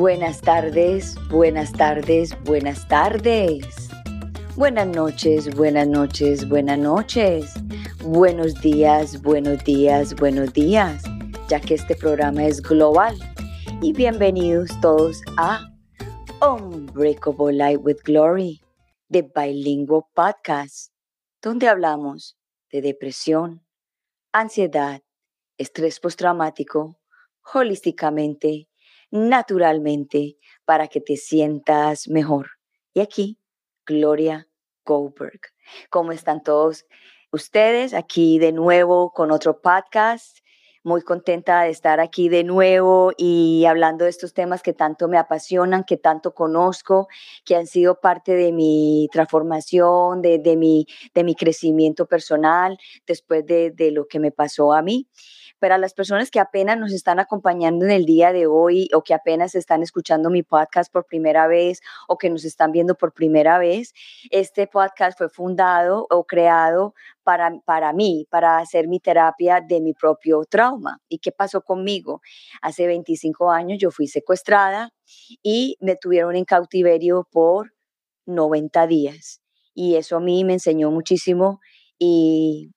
Buenas tardes, buenas tardes, buenas tardes. Buenas noches, buenas noches, buenas noches. Buenos días, buenos días, buenos días, ya que este programa es global. Y bienvenidos todos a Unbreakable Light with Glory, de Bilingual Podcast, donde hablamos de depresión, ansiedad, estrés postraumático, holísticamente, naturalmente, para que te sientas mejor. Y aquí, Gloria Goldberg. ¿Cómo están todos ustedes? Aquí de nuevo con otro podcast muy contenta de estar aquí de nuevo y hablando de estos temas que tanto me apasionan, que tanto conozco, que han sido parte de mi transformación, de, mi, de mi crecimiento personal después de, de lo que me pasó a mí para las personas que apenas nos están acompañando en el día de hoy o que apenas están escuchando mi podcast por primera vez o que nos están viendo por primera vez, este podcast fue fundado o creado para, para mí, para hacer mi terapia de mi propio trauma. ¿Y qué pasó conmigo? Hace 25 años yo fui secuestrada y me tuvieron en cautiverio por 90 días. Y eso a mí me enseñó muchísimo y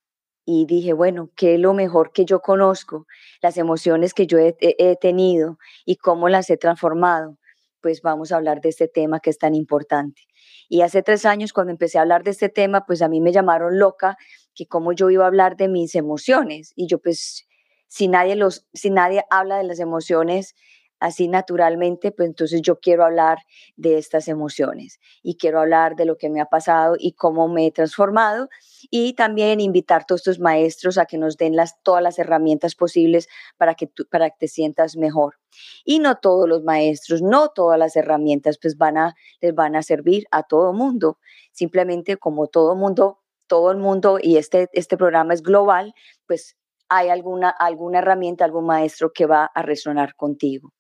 y dije, bueno, ¿qué es lo mejor que yo conozco? Las emociones que yo he, tenido y cómo las he transformado. Pues vamos a hablar de este tema que es tan importante. Y hace tres años, cuando empecé a hablar de este tema, pues a mí me llamaron loca, que cómo yo iba a hablar de mis emociones. Y yo pues, si nadie, los, si nadie habla de las emociones, así naturalmente, pues entonces yo quiero hablar de estas emociones y quiero hablar de lo que me ha pasado y cómo me he transformado y también invitar a todos estos maestros a que nos den las, todas las herramientas posibles para que, tú, para que te sientas mejor. Y no todos los maestros, no todas las herramientas pues van a, les van a servir a todo mundo. Simplemente como todo mundo, todo el mundo y este, este programa es global, pues hay alguna, alguna herramienta, algún maestro que va a resonar contigo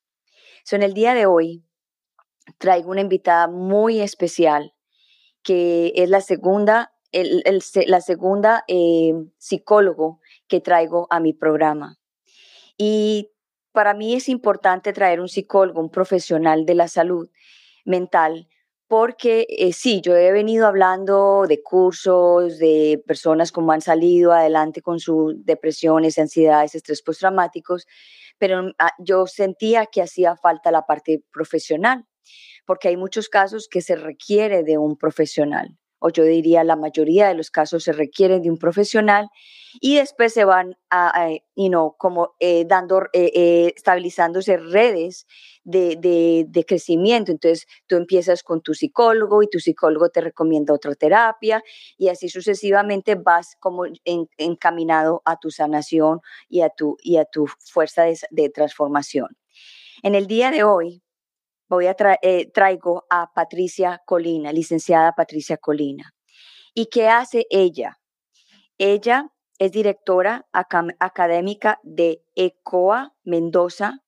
en el día de hoy traigo una invitada muy especial que es la segunda, la segunda eh, psicólogo que traigo a mi programa. Y para mí es importante traer un psicólogo, un profesional de la salud mental, porque eh, sí, yo he venido hablando de cursos, de personas como han salido adelante con sus depresiones, ansiedades, estrés postraumáticos, pero ah, yo sentía que hacía falta la parte profesional, porque hay muchos casos que se requiere de un profesional, o yo diría la mayoría de los casos se requieren de un profesional y después se van a, you know, como eh, dando, eh, eh, estabilizándose redes de, de, crecimiento. Entonces tú empiezas con tu psicólogo y tu psicólogo te recomienda otra terapia y así sucesivamente vas como encaminado a tu sanación y a tu, y a tu fuerza de, transformación. En el día de hoy voy a traigo a Patricia Colina, licenciada Patricia Colina. ¿Y qué hace ella? Ella es directora académica de ECOA Mendoza,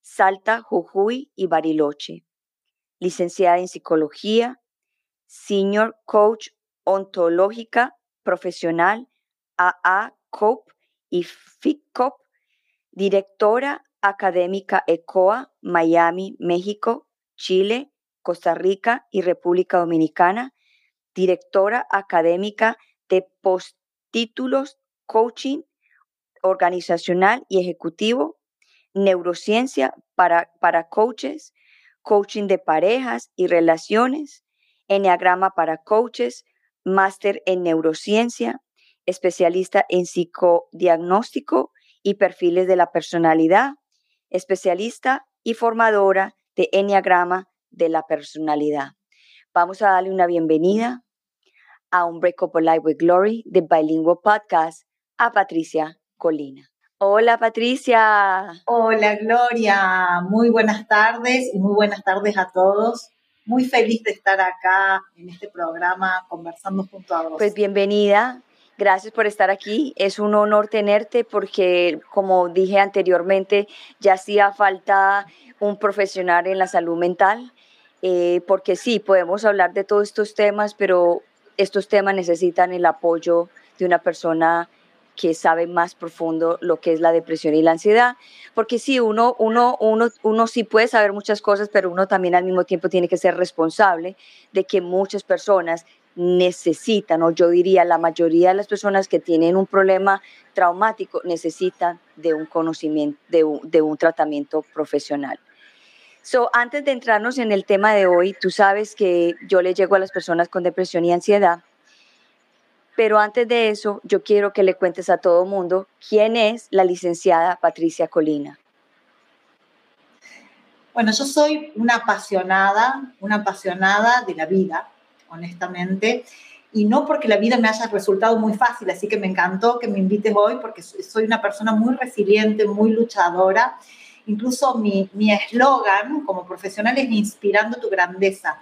Salta, Jujuy y Bariloche. Licenciada en Psicología, Senior Coach Ontológica Profesional AA COP y FICOP, directora académica ECOA Miami, México, Chile, Costa Rica y República Dominicana, directora académica de postítulos coaching organizacional y ejecutivo, neurociencia para, para coaches, coaching de parejas y relaciones, enneagrama para coaches, máster en neurociencia, especialista en psicodiagnóstico y perfiles de la personalidad, especialista y formadora de enneagrama de la personalidad. Vamos a darle una bienvenida a un Break Up Life with Glory de Bilingual Podcast a Patricia Colina. Hola Patricia. Hola Gloria, muy buenas tardes y muy buenas tardes a todos. Muy feliz de estar acá en este programa conversando junto a vos. Pues bienvenida, gracias por estar aquí. Es un honor tenerte porque, como dije anteriormente, ya hacía falta un profesional en la salud mental, eh, porque sí, podemos hablar de todos estos temas, pero estos temas necesitan el apoyo de una persona que sabe más profundo lo que es la depresión y la ansiedad, porque sí, uno, uno, uno, uno sí puede saber muchas cosas, pero uno también al mismo tiempo tiene que ser responsable de que muchas personas necesitan, o yo diría la mayoría de las personas que tienen un problema traumático necesitan de un conocimiento, de un, de un tratamiento profesional. So, antes de entrarnos en el tema de hoy, tú sabes que yo le llego a las personas con depresión y ansiedad, pero antes de eso, yo quiero que le cuentes a todo mundo quién es la licenciada Patricia Colina. Bueno, yo soy una apasionada, una apasionada de la vida, honestamente, y no porque la vida me haya resultado muy fácil, así que me encantó que me invites hoy porque soy una persona muy resiliente, muy luchadora. Incluso mi eslogan como profesional es inspirando tu grandeza,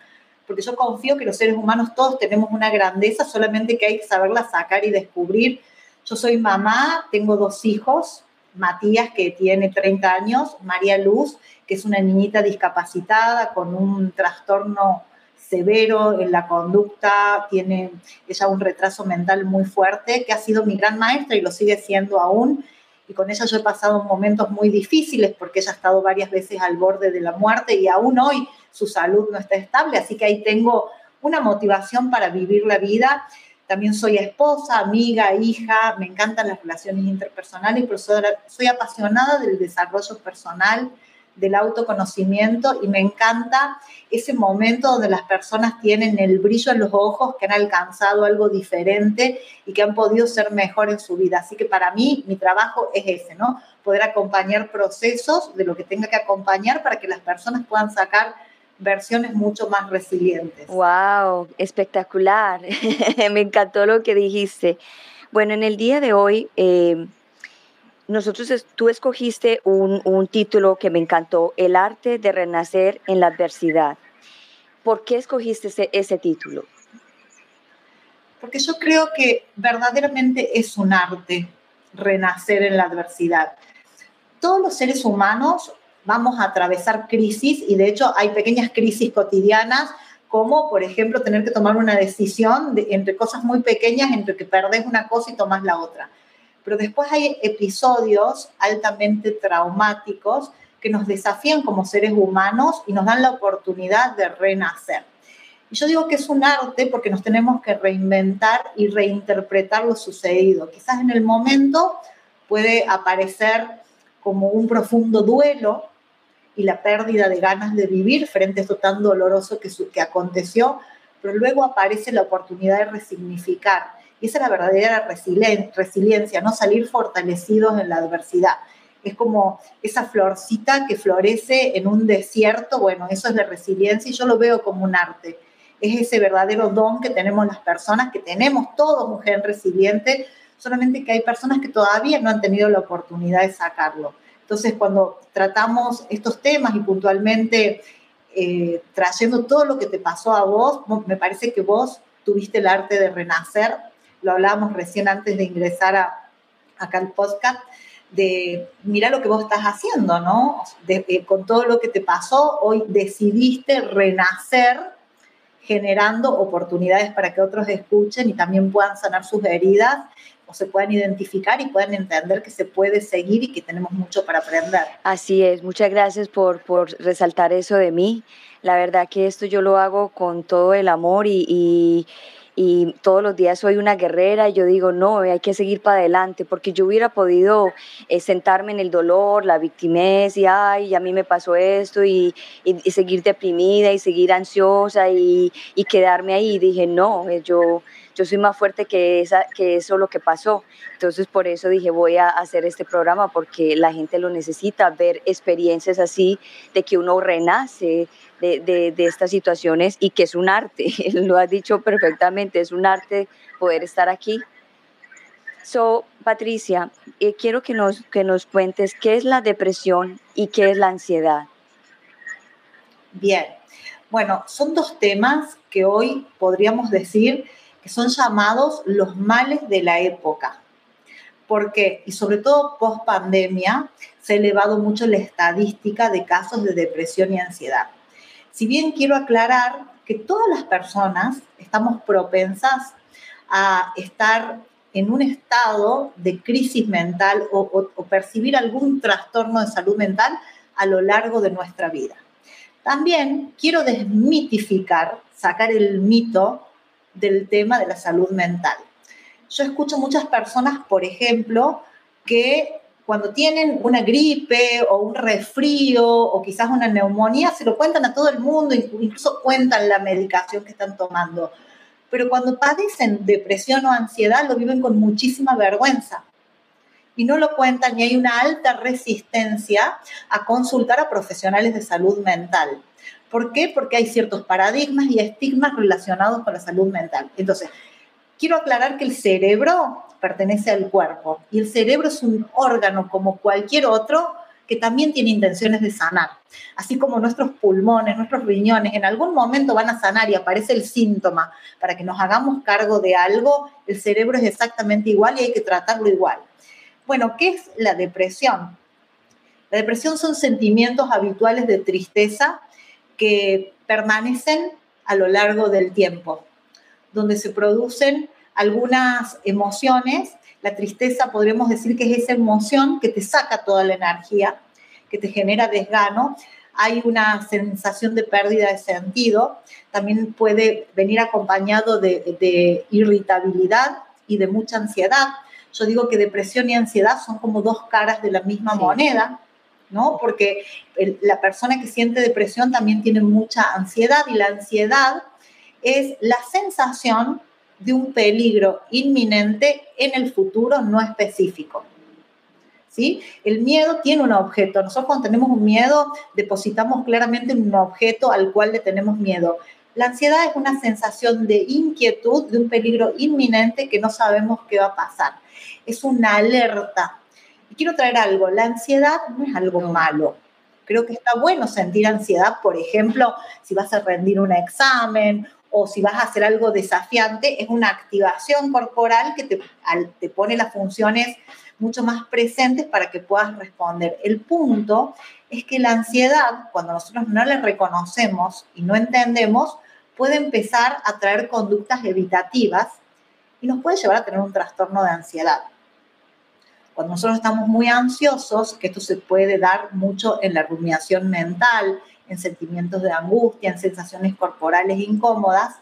porque yo confío que los seres humanos todos tenemos una grandeza, solamente que hay que saberla sacar y descubrir. Yo soy mamá, tengo dos hijos, Matías, que tiene 30 años, María Luz, que es una niñita discapacitada con un trastorno severo en la conducta, tiene ella un retraso mental muy fuerte, que ha sido mi gran maestra y lo sigue siendo aún. Y con ella yo he pasado momentos muy difíciles porque ella ha estado varias veces al borde de la muerte y aún hoy su salud no está estable, así que ahí tengo una motivación para vivir la vida. También soy esposa, amiga, hija, me encantan las relaciones interpersonales, pero soy apasionada del desarrollo personal, del autoconocimiento y me encanta ese momento donde las personas tienen el brillo en los ojos, que han alcanzado algo diferente y que han podido ser mejor en su vida. Así que para mí mi trabajo es ese, ¿no? Poder acompañar procesos de lo que tenga que acompañar para que las personas puedan sacar versiones mucho más resilientes. ¡Wow! Espectacular. me encantó lo que dijiste. Bueno, en el día de hoy... Eh, nosotros, tú escogiste un, título que me encantó, El arte de renacer en la adversidad. ¿Por qué escogiste ese, ese título? Porque yo creo que verdaderamente es un arte renacer en la adversidad. Todos los seres humanos vamos a atravesar crisis y de hecho hay pequeñas crisis cotidianas como por ejemplo tener que tomar una decisión entre cosas muy pequeñas, entre que perdés una cosa y tomas la otra pero después hay episodios altamente traumáticos que nos desafían como seres humanos y nos dan la oportunidad de renacer. Y yo digo que es un arte porque nos tenemos que reinventar y reinterpretar lo sucedido. Quizás en el momento puede aparecer como un profundo duelo y la pérdida de ganas de vivir frente a esto tan doloroso que, que aconteció, pero luego aparece la oportunidad de resignificar y esa es la verdadera resiliencia, no salir fortalecidos en la adversidad. Es como esa florcita que florece en un desierto, bueno, eso es la resiliencia y yo lo veo como un arte. Es ese verdadero don que tenemos las personas, que tenemos todos gen resiliente, solamente que hay personas que todavía no han tenido la oportunidad de sacarlo. Entonces, cuando tratamos estos temas y puntualmente eh, trayendo todo lo que te pasó a vos, me parece que vos tuviste el arte de renacer lo hablábamos recién antes de ingresar a, acá al podcast, de mira lo que vos estás haciendo, ¿no? Eh, con todo lo que te pasó, hoy decidiste renacer generando oportunidades para que otros escuchen y también puedan sanar sus heridas o se puedan identificar y puedan entender que se puede seguir y que tenemos mucho para aprender. Así es, muchas gracias por, por resaltar eso de mí. La verdad que esto yo lo hago con todo el amor y y todos los días soy una guerrera y yo digo, no, hay que seguir para adelante, porque yo hubiera podido eh, sentarme en el dolor, la victimez y, ay, a mí me pasó esto y, y, seguir deprimida y seguir ansiosa y, y quedarme ahí. dije, no, eh, yo, yo soy más fuerte que, esa, que eso lo que pasó. Entonces por eso dije, voy a hacer este programa porque la gente lo necesita, ver experiencias así de que uno renace, de, estas situaciones y que es un arte, lo has dicho perfectamente, es un arte poder estar aquí. So, Patricia, eh, quiero que nos, que nos cuentes qué es la depresión y qué es la ansiedad. Bien, bueno, son dos temas que hoy podríamos decir que son llamados los males de la época. Porque, y sobre todo post pandemia, se ha elevado mucho la estadística de casos de depresión y ansiedad. Si bien quiero aclarar que todas las personas estamos propensas a estar en un estado de crisis mental o, percibir algún trastorno de salud mental a lo largo de nuestra vida. También quiero desmitificar, sacar el mito del tema de la salud mental. Yo escucho muchas personas, por ejemplo, que cuando tienen una gripe o un resfrío o quizás una neumonía, se lo cuentan a todo el mundo, incluso cuentan la medicación que están tomando pero cuando padecen depresión o ansiedad lo viven con muchísima vergüenza y no lo cuentan y hay una alta resistencia a consultar a profesionales de salud mental. ¿Por qué? Porque hay ciertos paradigmas y estigmas relacionados con la salud mental. Entonces, quiero aclarar que el cerebro pertenece al cuerpo y el cerebro es un órgano como cualquier otro que también tiene intenciones de sanar. Así como nuestros pulmones, nuestros riñones en algún momento van a sanar y aparece el síntoma para que nos hagamos cargo de algo, el cerebro es exactamente igual y hay que tratarlo igual. Bueno, ¿qué es la depresión? La depresión son sentimientos habituales de tristeza que permanecen a lo largo del tiempo, donde se producen algunas emociones la tristeza podríamos decir que es esa emoción que te saca toda la energía, que te genera desgano. Hay una sensación de pérdida de sentido. También puede venir acompañado de, irritabilidad y de mucha ansiedad. Yo digo que depresión y ansiedad son como dos caras de la misma moneda, ¿no? Porque la persona que siente depresión también tiene mucha ansiedad y la ansiedad es la sensación de un peligro inminente en el futuro no específico. ¿Sí? El miedo tiene un objeto. Nosotros cuando tenemos un miedo depositamos claramente un objeto al cual le tenemos miedo. La ansiedad es una sensación de inquietud, de un peligro inminente que no sabemos qué va a pasar. Es una alerta. Y quiero traer algo, la ansiedad no es algo malo. Creo que está bueno sentir ansiedad, por ejemplo, si vas a rendir un examen o si vas a hacer algo desafiante, es una activación corporal que te, te pone las funciones mucho más presentes para que puedas responder. El punto es que la ansiedad, cuando nosotros no la reconocemos y no entendemos, puede empezar a traer conductas evitativas y nos puede llevar a tener un trastorno de ansiedad. Cuando nosotros estamos muy ansiosos, que esto se puede dar mucho en la rumiación mental, en sentimientos de angustia, en sensaciones corporales incómodas,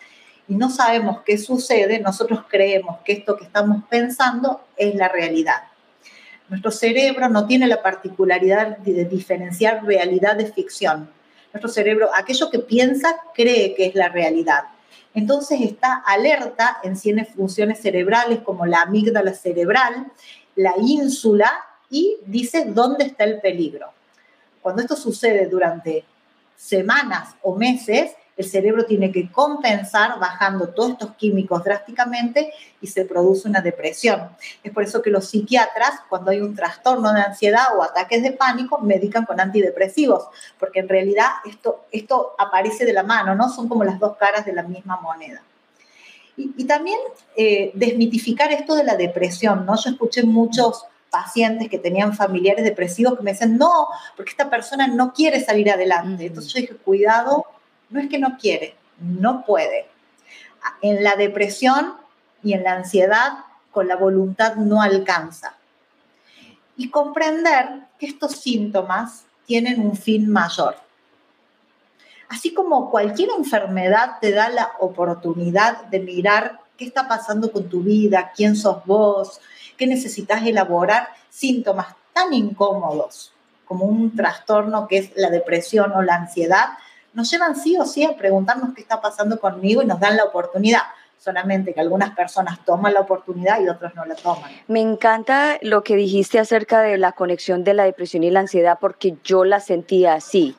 y no sabemos qué sucede, nosotros creemos que esto que estamos pensando es la realidad. Nuestro cerebro no tiene la particularidad de diferenciar realidad de ficción. Nuestro cerebro, aquello que piensa, cree que es la realidad. Entonces está alerta en funciones cerebrales como la amígdala cerebral, la ínsula y dice dónde está el peligro. Cuando esto sucede durante semanas o meses, el cerebro tiene que compensar bajando todos estos químicos drásticamente y se produce una depresión. Es por eso que los psiquiatras, cuando hay un trastorno de ansiedad o ataques de pánico, medican con antidepresivos, porque en realidad esto, esto aparece de la mano, ¿no? Son como las dos caras de la misma moneda. Y, también eh, desmitificar esto de la depresión, ¿no? Yo escuché muchos pacientes que tenían familiares depresivos que me decían, no, porque esta persona no quiere salir adelante. Entonces yo dije, cuidado, no es que no quiere, no puede. En la depresión y en la ansiedad, con la voluntad no alcanza. Y comprender que estos síntomas tienen un fin mayor. Así como cualquier enfermedad te da la oportunidad de mirar qué está pasando con tu vida, quién sos vos, qué necesitas elaborar, síntomas tan incómodos como un trastorno que es la depresión o la ansiedad, nos llevan sí o sí a preguntarnos qué está pasando conmigo y nos dan la oportunidad solamente que algunas personas toman la oportunidad y otros no la toman. Me encanta lo que dijiste acerca de la conexión de la depresión y la ansiedad porque yo la sentía así.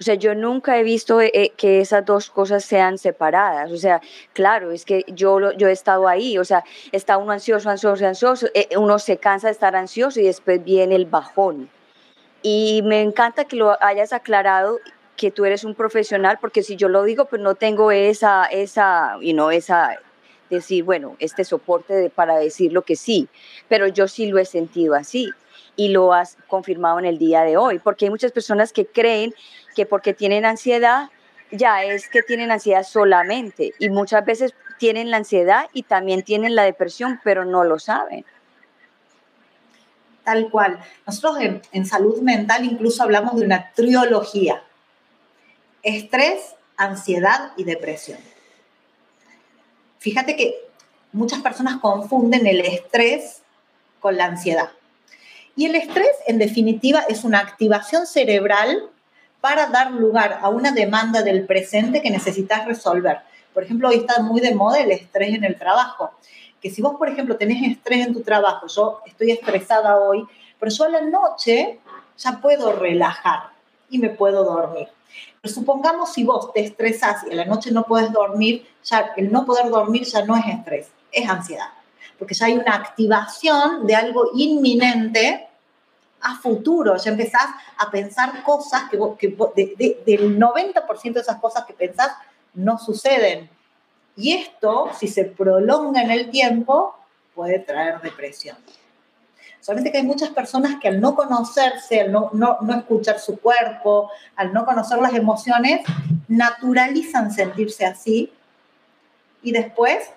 O sea, yo nunca he visto eh, eh, que esas dos cosas sean separadas. O sea, claro, es que yo, yo he estado ahí. O sea, está uno ansioso, ansioso, ansioso. Eh, uno se cansa de estar ansioso y después viene el bajón. Y me encanta que lo hayas aclarado que tú eres un profesional, porque si yo lo digo, pues no tengo esa, esa, y no esa, decir, bueno, este soporte para decir lo que sí, pero yo sí lo he sentido así y lo has confirmado en el día de hoy, porque hay muchas personas que creen que porque tienen ansiedad, ya es que tienen ansiedad solamente. Y muchas veces tienen la ansiedad y también tienen la depresión, pero no lo saben. Tal cual. Nosotros en, salud mental incluso hablamos de una triología. Estrés, ansiedad y depresión. Fíjate que muchas personas confunden el estrés con la ansiedad. Y el estrés, en definitiva, es una activación cerebral para dar lugar a una demanda del presente que necesitas resolver. Por ejemplo, hoy está muy de moda el estrés en el trabajo que si vos, por ejemplo, tenés estrés en tu trabajo, yo estoy estresada hoy, pero yo a la noche ya puedo relajar y me puedo dormir. Pero supongamos si vos te estresás y a la noche no puedes dormir, ya el no poder dormir ya no es estrés, es ansiedad. Porque ya hay una activación de algo inminente a futuro. Ya empezás a pensar cosas que, que del 90% de esas cosas que pensás no suceden. Y esto, si se prolonga en el tiempo, puede traer depresión. Solamente que hay muchas personas que al no conocerse, al no, no, no, escuchar su cuerpo, al no conocer las emociones, naturalizan sentirse así y después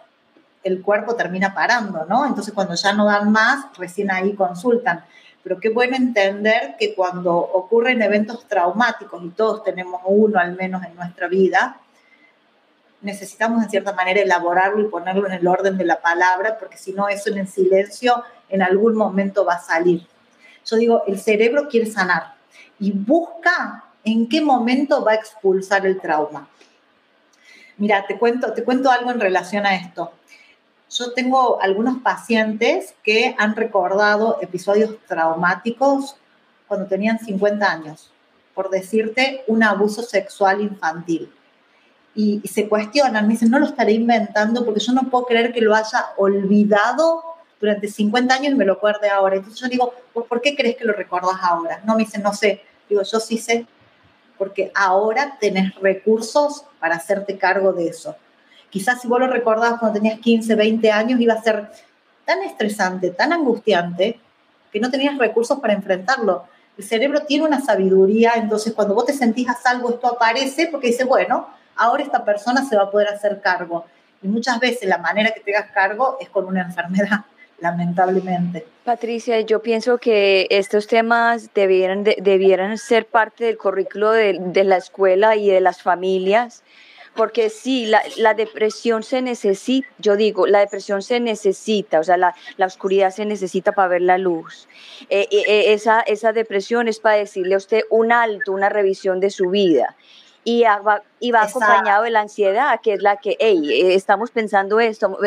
el cuerpo termina parando, ¿no? Entonces cuando ya no dan más, recién ahí consultan. Pero qué bueno entender que cuando ocurren eventos traumáticos, y todos tenemos uno al menos en nuestra vida, necesitamos en cierta manera elaborarlo y ponerlo en el orden de la palabra, porque si no, eso en el silencio en algún momento va a salir. Yo digo, el cerebro quiere sanar y busca en qué momento va a expulsar el trauma. Mira, te cuento, te cuento algo en relación a esto. Yo tengo algunos pacientes que han recordado episodios traumáticos cuando tenían 50 años, por decirte un abuso sexual infantil y, se cuestionan, me dicen, no lo estaré inventando porque yo no puedo creer que lo haya olvidado durante 50 años y me lo acuerde ahora. Entonces yo digo, ¿por qué crees que lo recuerdas ahora? No, me dicen, no sé. Digo, yo sí sé, porque ahora tenés recursos para hacerte cargo de eso. Quizás si vos lo recordabas cuando tenías 15, 20 años, iba a ser tan estresante, tan angustiante, que no tenías recursos para enfrentarlo. El cerebro tiene una sabiduría, entonces cuando vos te sentís a salvo, esto aparece porque dice, bueno, ahora esta persona se va a poder hacer cargo. Y muchas veces la manera que te hagas cargo es con una enfermedad, lamentablemente. Patricia, yo pienso que estos temas debieran, debieran ser parte del currículo de, la escuela y de las familias porque sí, la, depresión se necesita, yo digo, la depresión se necesita, o sea, la, oscuridad se necesita para ver la luz. Eh, eh, esa, esa depresión es para decirle a usted un alto, una revisión de su vida y va, y va acompañado de la ansiedad, que es la que, hey, eh, estamos pensando esto,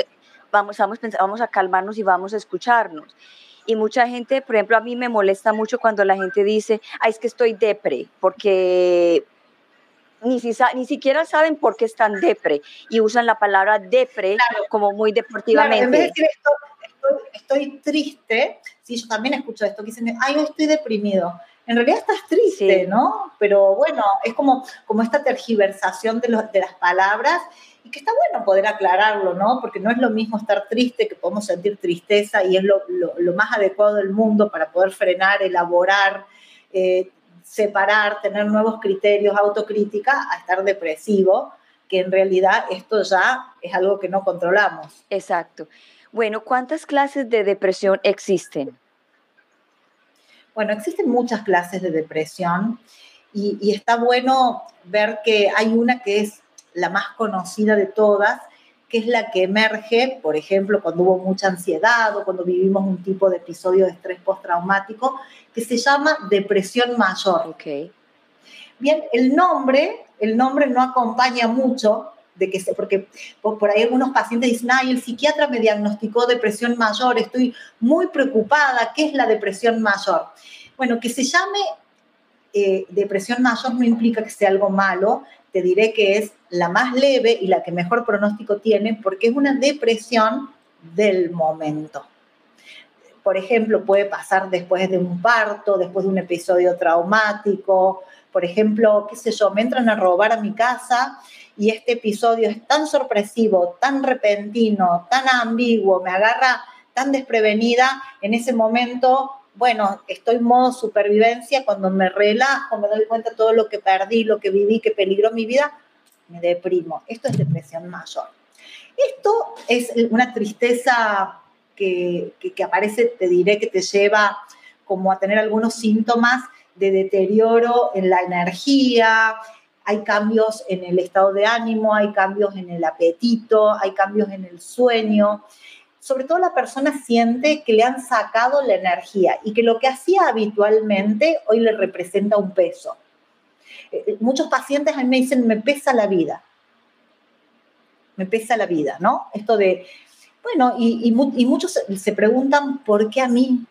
vamos, vamos, vamos a calmarnos y vamos a escucharnos. Y mucha gente, por ejemplo, a mí me molesta mucho cuando la gente dice, ay, es que estoy depre, porque ni, si, ni siquiera saben por qué están depre y usan la palabra depre como muy deportivamente. en vez de decir esto, estoy, estoy, triste, sí, yo también escucho esto, que dicen, ay, yo estoy deprimido en realidad estás triste, ¿no? Pero bueno, es como, como esta tergiversación de, de las palabras y que está bueno poder aclararlo, ¿no? Porque no es lo mismo estar triste, que podemos sentir tristeza y es lo, lo, más adecuado del mundo para poder frenar, elaborar, eh, separar, tener nuevos criterios, autocrítica, a estar depresivo, que en realidad esto ya es algo que no controlamos. Exacto. Bueno, ¿cuántas clases de depresión existen? Bueno, existen muchas clases de depresión y, está bueno ver que hay una que es la más conocida de todas, que es la que emerge, por ejemplo, cuando hubo mucha ansiedad o cuando vivimos un tipo de episodio de estrés postraumático, que se llama depresión mayor. Okay. Bien, el nombre, el nombre no acompaña mucho de que se, porque por, ahí algunos pacientes dicen, ay, el psiquiatra me diagnosticó depresión mayor, estoy muy preocupada, ¿qué es la depresión mayor? Bueno, que se llame eh, depresión mayor no implica que sea algo malo, te diré que es la más leve y la que mejor pronóstico tiene porque es una depresión del momento. Por ejemplo, puede pasar después de un parto, después de un episodio traumático, por ejemplo, qué sé yo, me entran a robar a mi casa y este episodio es tan sorpresivo, tan repentino, tan ambiguo, me agarra tan desprevenida, en ese momento, bueno, estoy modo supervivencia, cuando me relajo, me doy cuenta de todo lo que perdí, lo que viví, que peligró mi vida, me deprimo. Esto es depresión mayor. Esto es una tristeza que, que, aparece, te diré, que te lleva como a tener algunos síntomas de deterioro en la energía, hay cambios en el estado de ánimo, hay cambios en el apetito, hay cambios en el sueño. Sobre todo la persona siente que le han sacado la energía y que lo que hacía habitualmente hoy le representa un peso. Eh, muchos pacientes a mí me dicen, me pesa la vida. Me pesa la vida, ¿no? Esto de, bueno, y, muchos se preguntan, ¿por qué a mí?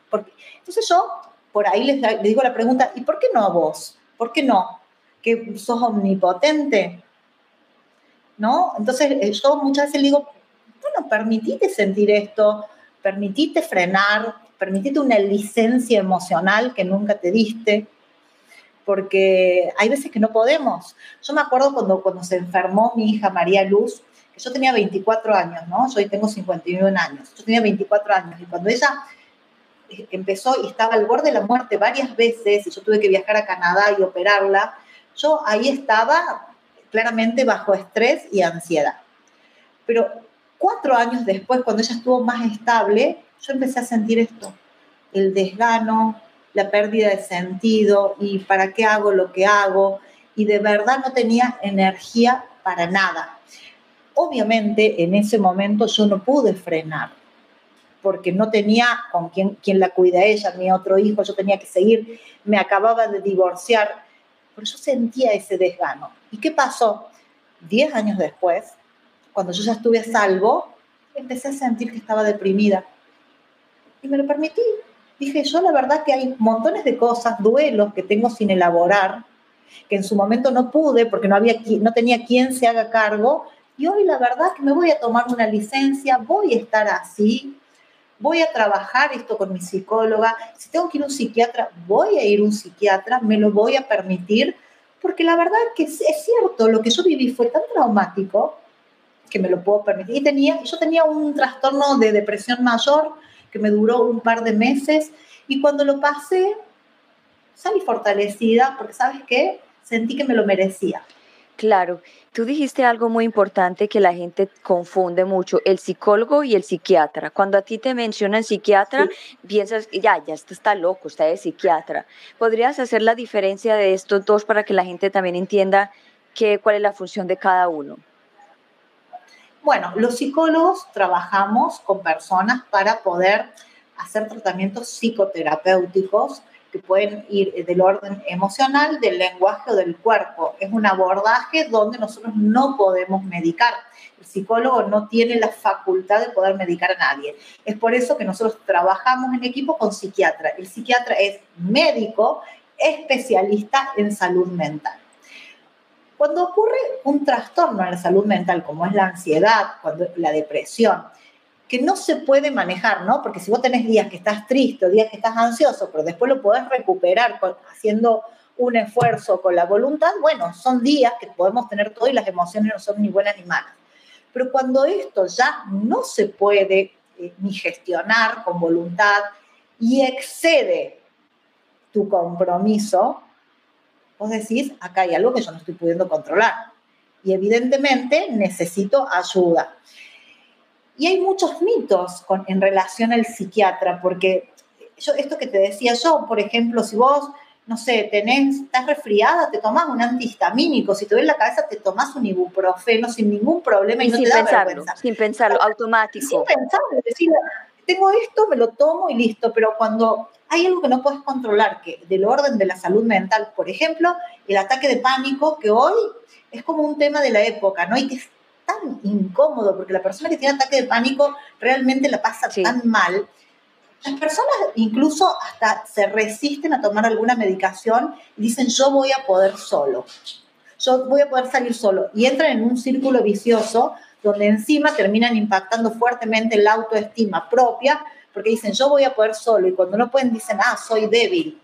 Entonces yo por ahí les, digo la pregunta, ¿y por qué no a vos? ¿Por qué no? que sos omnipotente. ¿No? Entonces eh, yo muchas veces digo, bueno, permitite sentir esto, permitite frenar, permitite una licencia emocional que nunca te diste, porque hay veces que no podemos. Yo me acuerdo cuando, cuando se enfermó mi hija María Luz, que yo tenía 24 años, ¿no? Yo hoy tengo 51 años, yo tenía 24 años, y cuando ella eh, empezó y estaba al borde de la muerte varias veces, y yo tuve que viajar a Canadá y operarla, yo ahí estaba claramente bajo estrés y ansiedad. Pero cuatro años después, cuando ella estuvo más estable, yo empecé a sentir esto, el desgano, la pérdida de sentido y para qué hago lo que hago y de verdad no tenía energía para nada. Obviamente en ese momento yo no pude frenar porque no tenía con quién, quién la cuida ella, mi otro hijo, yo tenía que seguir, me acababa de divorciar, pero yo sentía ese desgano. ¿Y qué pasó? Diez años después, cuando yo ya estuve a salvo, empecé a sentir que estaba deprimida. Y me lo permití. Dije, yo la verdad que hay montones de cosas, duelos que tengo sin elaborar, que en su momento no pude porque no, había, no tenía quien se haga cargo. Y hoy la verdad que me voy a tomar una licencia, voy a estar así, voy a trabajar esto con mi psicóloga, si tengo que ir a un psiquiatra, voy a ir a un psiquiatra, me lo voy a permitir, porque la verdad que es, cierto, lo que yo viví fue tan traumático que me lo puedo permitir. Y tenía, yo tenía un trastorno de depresión mayor que me duró un par de meses y cuando lo pasé salí fortalecida porque, ¿sabes qué? Sentí que me lo merecía. Claro, tú dijiste algo muy importante que la gente confunde mucho, el psicólogo y el psiquiatra. Cuando a ti te mencionan psiquiatra, piensas, ya, ya está, está loco, está de psiquiatra. ¿Podrías hacer la diferencia de estos dos para que la gente también entienda qué, cuál es la función de cada uno? Bueno, los psicólogos trabajamos con personas para poder hacer tratamientos psicoterapéuticos que pueden ir del orden emocional, del lenguaje o del cuerpo. Es un abordaje donde nosotros no podemos medicar. El psicólogo no tiene la facultad de poder medicar a nadie. Es por eso que nosotros trabajamos en equipo con psiquiatra. El psiquiatra es médico especialista en salud mental. Cuando ocurre un trastorno en la salud mental, como es la ansiedad, cuando la depresión, que no se puede manejar, ¿no? Porque si vos tenés días que estás triste, días que estás ansioso, pero después lo podés recuperar haciendo un esfuerzo con la voluntad, bueno, son días que podemos tener todo y las emociones no son ni buenas ni malas. Pero cuando esto ya no se puede eh, ni gestionar con voluntad y excede tu compromiso, vos decís, acá hay algo que yo no estoy pudiendo controlar. Y evidentemente necesito ayuda. Y hay muchos mitos con, en relación al psiquiatra, porque yo, esto que te decía yo, por ejemplo, si vos, no sé, tenés, estás resfriada, te tomas un antihistamínico, si te duele la cabeza, te tomas un ibuprofeno sin ningún problema y, no sin te da pensarlo, vergüenza. Sin pensarlo, automático. Sin pensarlo, decir, tengo esto, me lo tomo y listo, pero cuando hay algo que no puedes controlar, que del orden de la salud mental, por ejemplo, el ataque de pánico, que hoy es como un tema de la época, ¿no? Y que tan incómodo, porque la persona que tiene ataque de pánico realmente la pasa tan mal. Las personas incluso hasta se resisten a tomar alguna medicación y dicen, yo voy a poder solo, yo voy a poder salir solo. Y entran en un círculo vicioso donde encima terminan impactando fuertemente la autoestima propia, porque dicen, yo voy a poder solo, y cuando no pueden dicen, ah, soy débil.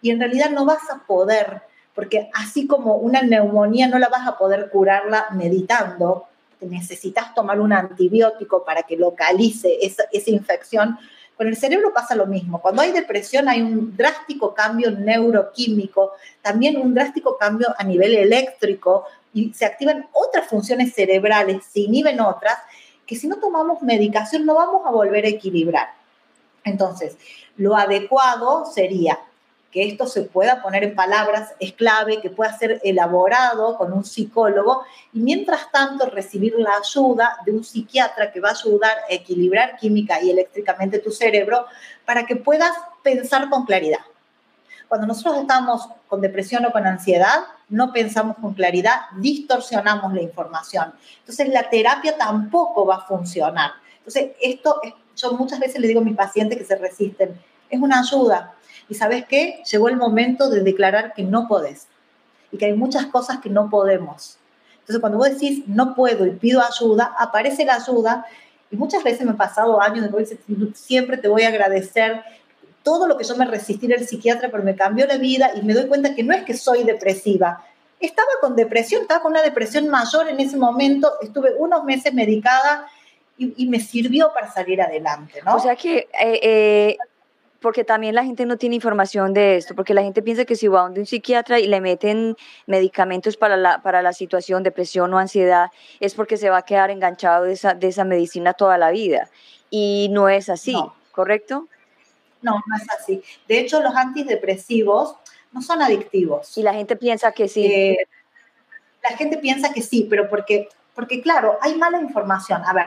Y en realidad no vas a poder porque así como una neumonía no la vas a poder curarla meditando, necesitas tomar un antibiótico para que localice esa, esa infección, Con el cerebro pasa lo mismo. Cuando hay depresión hay un drástico cambio neuroquímico, también un drástico cambio a nivel eléctrico y se activan otras funciones cerebrales, se inhiben otras, que si no tomamos medicación no vamos a volver a equilibrar. Entonces, lo adecuado sería que esto se pueda poner en palabras es clave, que pueda ser elaborado con un psicólogo y mientras tanto recibir la ayuda de un psiquiatra que va a ayudar a equilibrar química y eléctricamente tu cerebro para que puedas pensar con claridad. Cuando nosotros estamos con depresión o con ansiedad, no pensamos con claridad, distorsionamos la información. Entonces la terapia tampoco va a funcionar. Entonces esto, yo muchas veces le digo a mis pacientes que se resisten, es una ayuda, y sabes qué? Llegó el momento de declarar que no podés y que hay muchas cosas que no podemos. Entonces, cuando vos decís no puedo y pido ayuda, aparece la ayuda. Y muchas veces me he pasado años de siempre te voy a agradecer todo lo que yo me resistí el psiquiatra, pero me cambió la vida y me doy cuenta que no es que soy depresiva. Estaba con depresión, estaba con una depresión mayor en ese momento, estuve unos meses medicada y, me sirvió para salir adelante, ¿no? O sea que eh, eh, porque también la gente no tiene información de esto, porque la gente piensa que si va a un psiquiatra y le meten medicamentos para la, para la situación, depresión o ansiedad, es porque se va a quedar enganchado de esa, de esa medicina toda la vida. Y no es así, ¿correcto? No, no es así. De hecho, los antidepresivos no son adictivos. Y la gente piensa que sí. Eh, la gente piensa que sí, pero porque, porque, claro, hay mala información. A ver,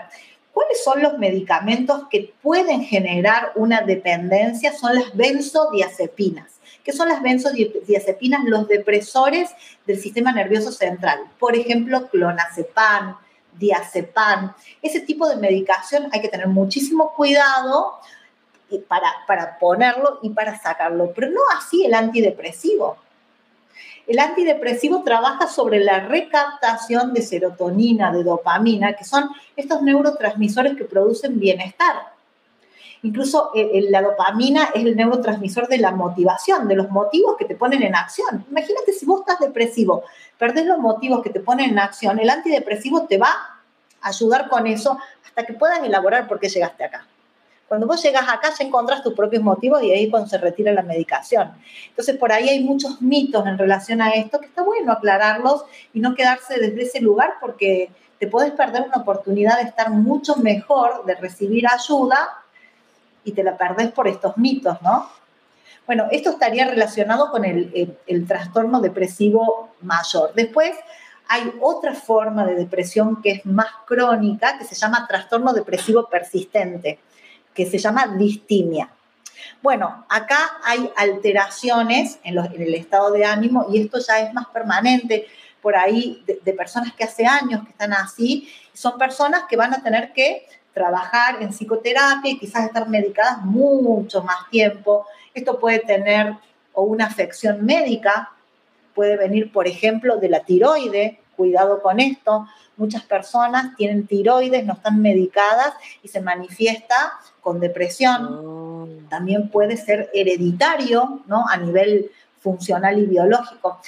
¿Cuáles son los medicamentos que pueden generar una dependencia? Son las benzodiazepinas. ¿Qué son las benzodiazepinas? Los depresores del sistema nervioso central. Por ejemplo, clonazepam, diazepam. Ese tipo de medicación hay que tener muchísimo cuidado para, para ponerlo y para sacarlo, pero no así el antidepresivo. El antidepresivo trabaja sobre la recaptación de serotonina, de dopamina, que son estos neurotransmisores que producen bienestar. Incluso eh, la dopamina es el neurotransmisor de la motivación, de los motivos que te ponen en acción. Imagínate si vos estás depresivo, perdés los motivos que te ponen en acción, el antidepresivo te va a ayudar con eso hasta que puedas elaborar por qué llegaste acá. Cuando vos llegas acá ya encontrás tus propios motivos y ahí es cuando se retira la medicación. Entonces, por ahí hay muchos mitos en relación a esto que está bueno aclararlos y no quedarse desde ese lugar porque te puedes perder una oportunidad de estar mucho mejor, de recibir ayuda y te la perdés por estos mitos, ¿no? Bueno, esto estaría relacionado con el, el trastorno depresivo mayor. Después, hay otra forma de depresión que es más crónica, que se llama trastorno depresivo persistente que se llama distimia. Bueno, acá hay alteraciones en, el estado de ánimo y esto ya es más permanente por ahí de, personas que hace años que están así. Son personas que van a tener que trabajar en psicoterapia y quizás estar medicadas mucho más tiempo. Esto puede tener o una afección médica, puede venir, por ejemplo, de la tiroide, cuidado con esto. Muchas personas tienen tiroides, no están medicadas y se manifiesta con depresión. Oh. También puede ser hereditario, ¿no? A nivel funcional y biológico.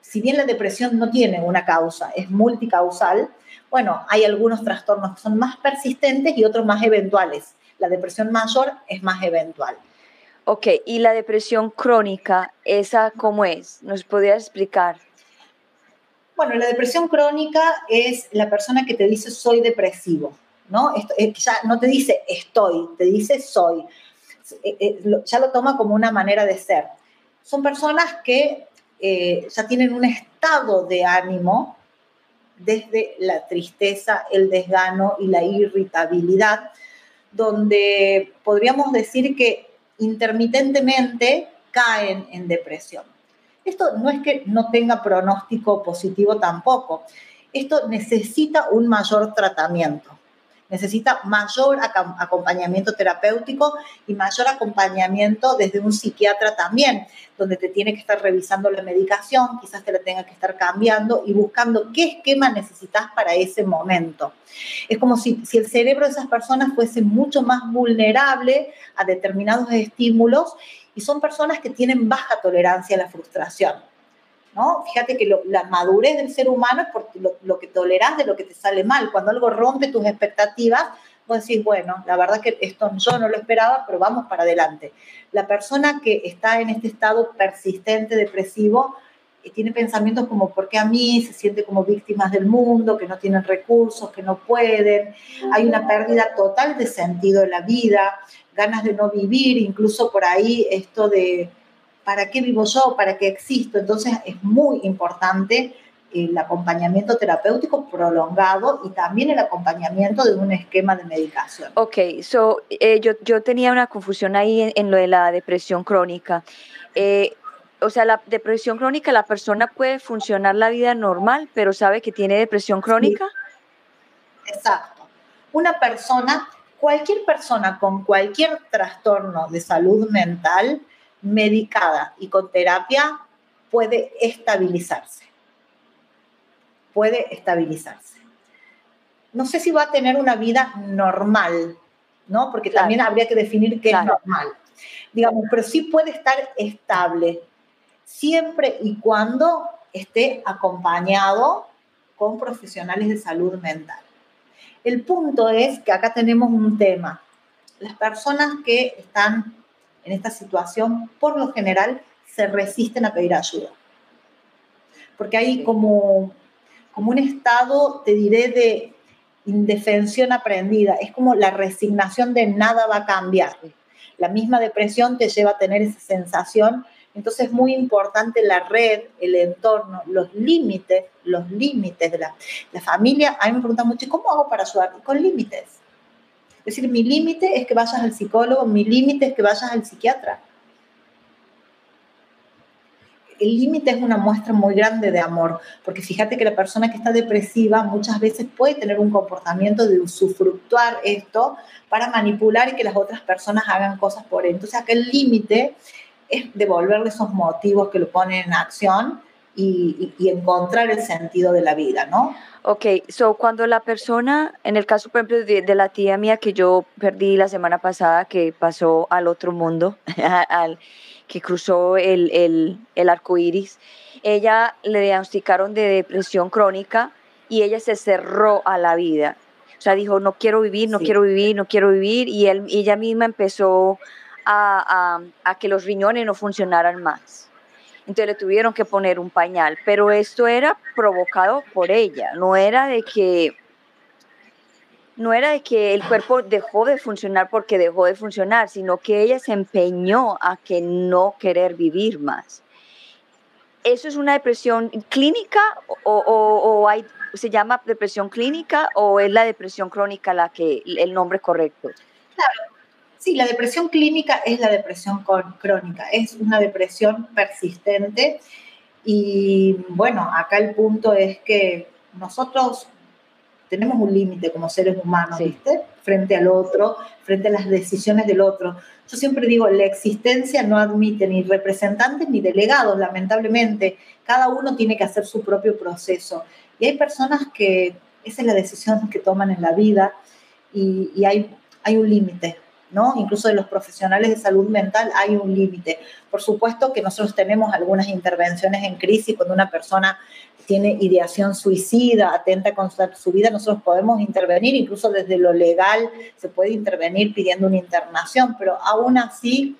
Si bien la depresión no tiene una causa, es multicausal, bueno, hay algunos trastornos que son más persistentes y otros más eventuales. La depresión mayor es más eventual. Ok, ¿y la depresión crónica, esa cómo es? ¿Nos podrías explicar? Bueno, la depresión crónica es la persona que te dice soy depresivo, ¿no? ya no te dice estoy, te dice soy. Eh, eh, ya lo toma como una manera de ser. Son personas que eh, ya tienen un estado de ánimo desde la tristeza, el desgano y la irritabilidad, donde podríamos decir que intermitentemente caen en depresión. Esto no es que no tenga pronóstico positivo tampoco. Esto necesita un mayor tratamiento, necesita mayor acompañamiento terapéutico y mayor acompañamiento desde un psiquiatra también, donde te tiene que estar revisando la medicación, quizás te la tenga que estar cambiando y buscando qué esquema necesitas para ese momento. Es como si, si el cerebro de esas personas fuese mucho más vulnerable a determinados estímulos y son personas que tienen baja tolerancia a la frustración. Fíjate que la madurez del ser humano es por lo, que toleras de lo que te sale mal. Cuando algo rompe tus expectativas, vos decís, bueno, la verdad que esto yo no lo esperaba, pero vamos para adelante. La persona que está en este estado persistente, depresivo, eh, tiene pensamientos como, ¿por qué a mí? Se siente como víctimas del mundo, que no tienen recursos, que no pueden. Hay una pérdida total de sentido en la vida, ganas de no vivir, incluso por ahí esto de, ¿para qué vivo yo? ¿Para qué existo? Entonces es muy importante el acompañamiento terapéutico prolongado y también el acompañamiento de un esquema de medicación. Ok, so, eh, yo, yo tenía una confusión ahí en, lo de la depresión crónica. Eh, o sea, la depresión crónica, la persona puede funcionar la vida normal, pero sabe que tiene depresión crónica. Exacto. Una persona, cualquier persona con cualquier trastorno de salud mental medicada y con terapia puede estabilizarse puede estabilizarse. No sé si va a tener una vida normal, ¿no? Porque también habría que definir qué es normal. Digamos, pero sí puede estar estable, siempre y cuando esté acompañado con profesionales de salud mental. El punto es que acá tenemos un tema. Las personas que están en esta situación, por lo general, se resisten a pedir ayuda. Porque hay como como un estado, te diré, de indefensión aprendida. Es como la resignación de nada va a cambiar. La misma depresión te lleva a tener esa sensación. Entonces es muy importante la red, el entorno, los límites, los límites de la, la familia. A mí me preguntan mucho, ¿cómo hago para ayudar? Con límites. Es decir, mi límite es que vayas al psicólogo, mi límite es que vayas al psiquiatra el límite es una muestra muy grande de amor, porque fíjate que la persona que está depresiva muchas veces puede tener un comportamiento de usufructuar esto para manipular y que las otras personas hagan cosas por él. Entonces, aquel límite es devolverle esos motivos que lo ponen en acción y, encontrar el sentido de la vida, ¿no? Ok, so cuando la persona, en el caso, por ejemplo, de, de, la tía mía que yo perdí la semana pasada, que pasó al otro mundo, al, que cruzó el, el, arco iris, ella le diagnosticaron de depresión crónica y ella se cerró a la vida. O sea, dijo, no quiero vivir, no quiero vivir, no quiero vivir. Y él, ella misma empezó a, a, que los riñones no funcionaran más. Entonces le tuvieron que poner un pañal. Pero esto era provocado por ella, no era de que no era de que el cuerpo dejó de funcionar porque dejó de funcionar, sino que ella se empeñó a que no querer vivir más. ¿Eso es una depresión clínica o, hay, se llama depresión clínica o es la depresión crónica la que el nombre correcto? Claro. Sí, la depresión clínica es la depresión crónica, es una depresión persistente y bueno, acá el punto es que nosotros tenemos un límite como seres humanos, ¿viste? Frente al otro, frente a las decisiones del otro. Yo siempre digo, la existencia no admite ni representantes ni delegados, lamentablemente. Cada uno tiene que hacer su propio proceso. Y hay personas que esa es la decisión que toman en la vida y, y hay, hay un límite, ¿no? Incluso de los profesionales de salud mental hay un límite. Por supuesto que nosotros tenemos algunas intervenciones en crisis cuando una persona tiene ideación suicida, atenta contra su vida, nosotros podemos intervenir, incluso desde lo legal se puede intervenir pidiendo una internación, pero aún así,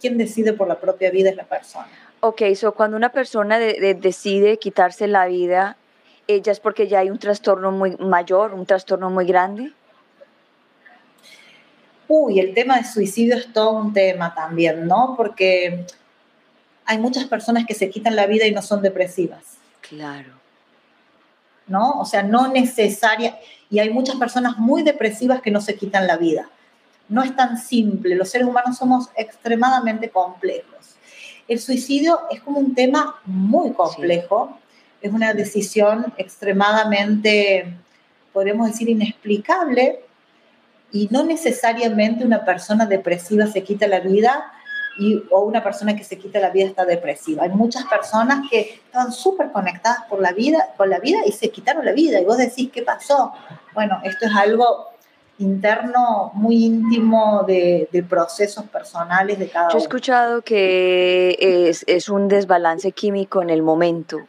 quien decide por la propia vida es la persona. Ok, so cuando una persona decide quitarse la vida, ¿ella es porque ya hay un trastorno muy mayor, un trastorno muy grande? Uy, el tema de suicidio es todo un tema también, ¿no? Porque hay muchas personas que se quitan la vida y no son depresivas. Claro. ¿No? O sea, no necesaria. Y hay muchas personas muy depresivas que no se quitan la vida. No es tan simple. Los seres humanos somos extremadamente complejos. El suicidio es como un tema muy complejo. Es una decisión extremadamente, podríamos decir, inexplicable y no necesariamente una persona depresiva se quita la vida y, o una persona que se quita la vida está depresiva. Hay muchas personas que están súper conectadas por la vida, con la vida y se quitaron la vida. Y vos decís, ¿qué pasó? Bueno, esto es algo interno muy íntimo de, procesos personales de cada uno. Yo he escuchado que es, es un desbalance químico en el momento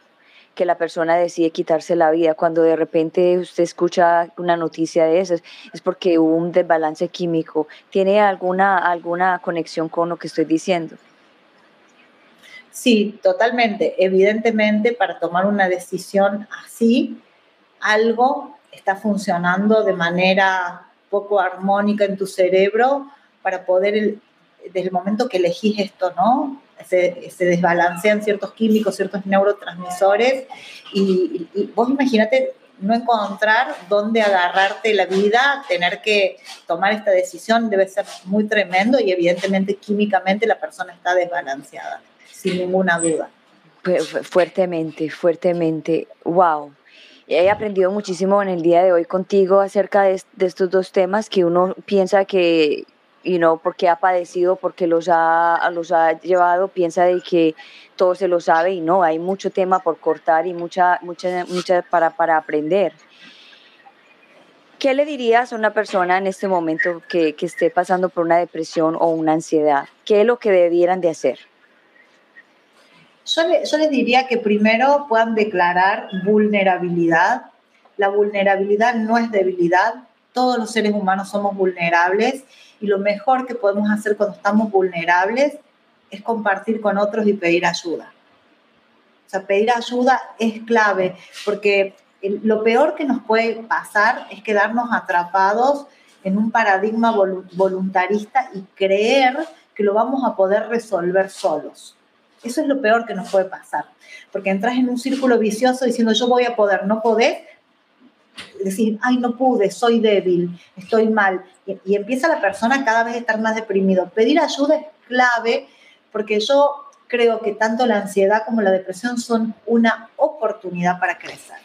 que la persona decide quitarse la vida. Cuando de repente usted escucha una noticia de esas, es porque hubo un desbalance químico. ¿Tiene alguna, alguna conexión con lo que estoy diciendo? Sí, totalmente. Evidentemente, para tomar una decisión así, algo está funcionando de manera poco armónica en tu cerebro para poder, desde el momento que elegís esto, ¿no? Se, desbalancean ciertos químicos, ciertos neurotransmisores y, y vos imagínate no encontrar dónde agarrarte la vida, tener que tomar esta decisión debe ser muy tremendo y evidentemente químicamente la persona está desbalanceada sin ninguna duda. Fuertemente, fuertemente. Wow. He aprendido muchísimo en el día de hoy contigo acerca de, estos dos temas que uno piensa que, y no porque ha padecido, porque los ha, los ha llevado, piensa de que todo se lo sabe y no, hay mucho tema por cortar y mucha, mucha, mucha para, para aprender. ¿Qué le dirías a una persona en este momento que, que esté pasando por una depresión o una ansiedad? ¿Qué es lo que debieran de hacer? Yo, les diría que primero puedan declarar vulnerabilidad. La vulnerabilidad no es debilidad. Todos los seres humanos somos vulnerables y lo mejor que podemos hacer cuando estamos vulnerables es compartir con otros y pedir ayuda. O sea, pedir ayuda es clave porque lo peor que nos puede pasar es quedarnos atrapados en un paradigma voluntarista y creer que lo vamos a poder resolver solos. Eso es lo peor que nos puede pasar, porque entras en un círculo vicioso diciendo yo voy a poder, no podés, decir, ay, no pude, soy débil, estoy mal, y, empieza la persona cada vez a estar más deprimido. Pedir ayuda es clave, porque yo creo que tanto la ansiedad como la depresión son una oportunidad para crecer.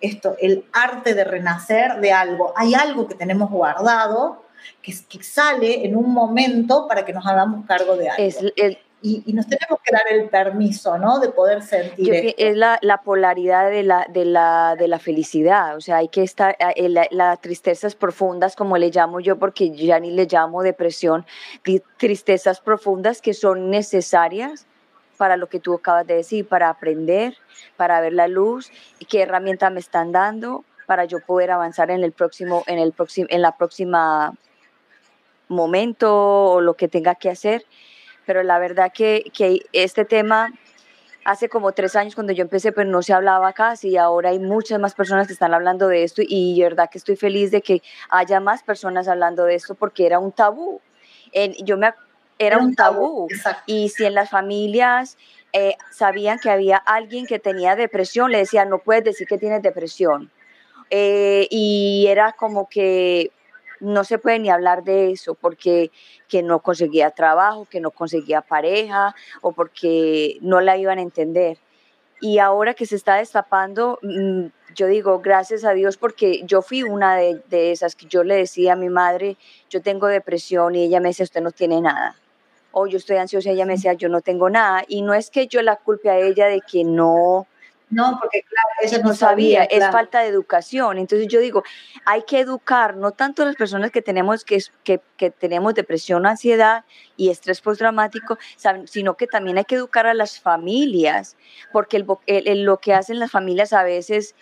Esto, el arte de renacer de algo. Hay algo que tenemos guardado que, que sale en un momento para que nos hagamos cargo de algo. Es el, y, nos tenemos que dar el permiso, ¿no? De poder sentir. Es la, la, polaridad de la, de, la, de la felicidad, o sea, hay que estar, las tristezas profundas, como le llamo yo, porque ya ni le llamo depresión, tristezas profundas que son necesarias para lo que tú acabas de decir, para aprender, para ver la luz, qué herramienta me están dando para yo poder avanzar en el próximo, en el próximo, en la próxima momento o lo que tenga que hacer pero la verdad que, que este tema hace como tres años cuando yo empecé, pues no se hablaba casi y ahora hay muchas más personas que están hablando de esto y de verdad que estoy feliz de que haya más personas hablando de esto porque era un tabú. En, yo me, era, un tabú, y si en las familias eh, sabían que había alguien que tenía depresión, le decían, no puedes decir que tienes depresión. Eh, y era como que no se puede ni hablar de eso porque que no conseguía trabajo, que no conseguía pareja o porque no la iban a entender. Y ahora que se está destapando, mm, yo digo, gracias a Dios, porque yo fui una de, esas que yo le decía a mi madre, yo tengo depresión y ella me decía, usted no tiene nada. O yo estoy ansiosa y ella me decía, yo no tengo nada. Y no es que yo la culpe a ella de que no, no, porque claro, ella no, sabía, es falta de educación. Entonces yo digo, hay que educar, no tanto a las personas que tenemos, que, que, que tenemos depresión, ansiedad y estrés postraumático, sino que también hay que educar a las familias, porque el, lo que hacen las familias a veces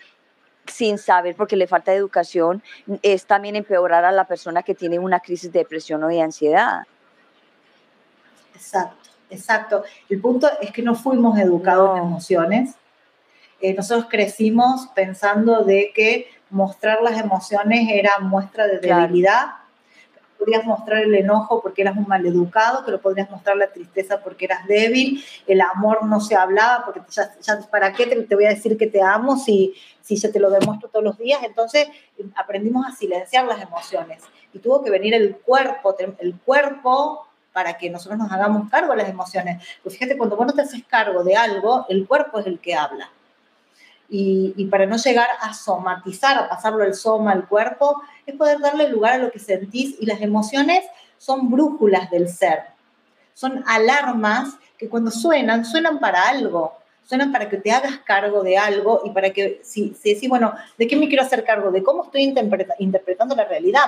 sin saber porque le falta educación, es también empeorar a la persona que tiene una crisis de depresión o de ansiedad. Exacto, exacto. El punto es que no fuimos educados en emociones, eh, nosotros crecimos pensando de que mostrar las emociones era muestra de debilidad. Podrías mostrar el enojo porque eras un maleducado, pero podrías mostrar la tristeza porque eras débil. El amor no se hablaba porque ya, ¿para qué te, voy a decir que te amo si, si ya te lo demuestro todos los días? Entonces aprendimos a silenciar las emociones y tuvo que venir el cuerpo, el cuerpo para que nosotros nos hagamos cargo de las emociones. Pues fíjate, cuando vos no te haces cargo de algo, el cuerpo es el que habla y, para no llegar a somatizar, a pasarlo el soma al cuerpo, es poder darle lugar a lo que sentís y las emociones son brújulas del ser, son alarmas que cuando suenan, suenan para algo, suenan para que te hagas cargo de algo y para que, si, si decís, bueno, ¿de qué me quiero hacer cargo? ¿De cómo estoy interpretando la realidad?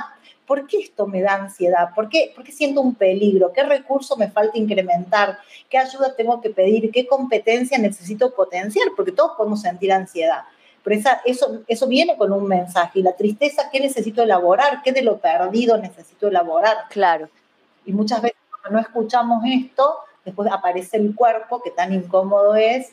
¿Por qué esto me da ansiedad? ¿Por qué, ¿Por qué siento un peligro? ¿Qué recurso me falta incrementar? ¿Qué ayuda tengo que pedir? ¿Qué competencia necesito potenciar? Porque todos podemos sentir ansiedad. Pero esa, eso, eso viene con un mensaje. Y la tristeza, ¿qué necesito elaborar? ¿Qué de lo perdido necesito elaborar? Claro. Y muchas veces cuando no escuchamos esto, después aparece el cuerpo, que tan incómodo es,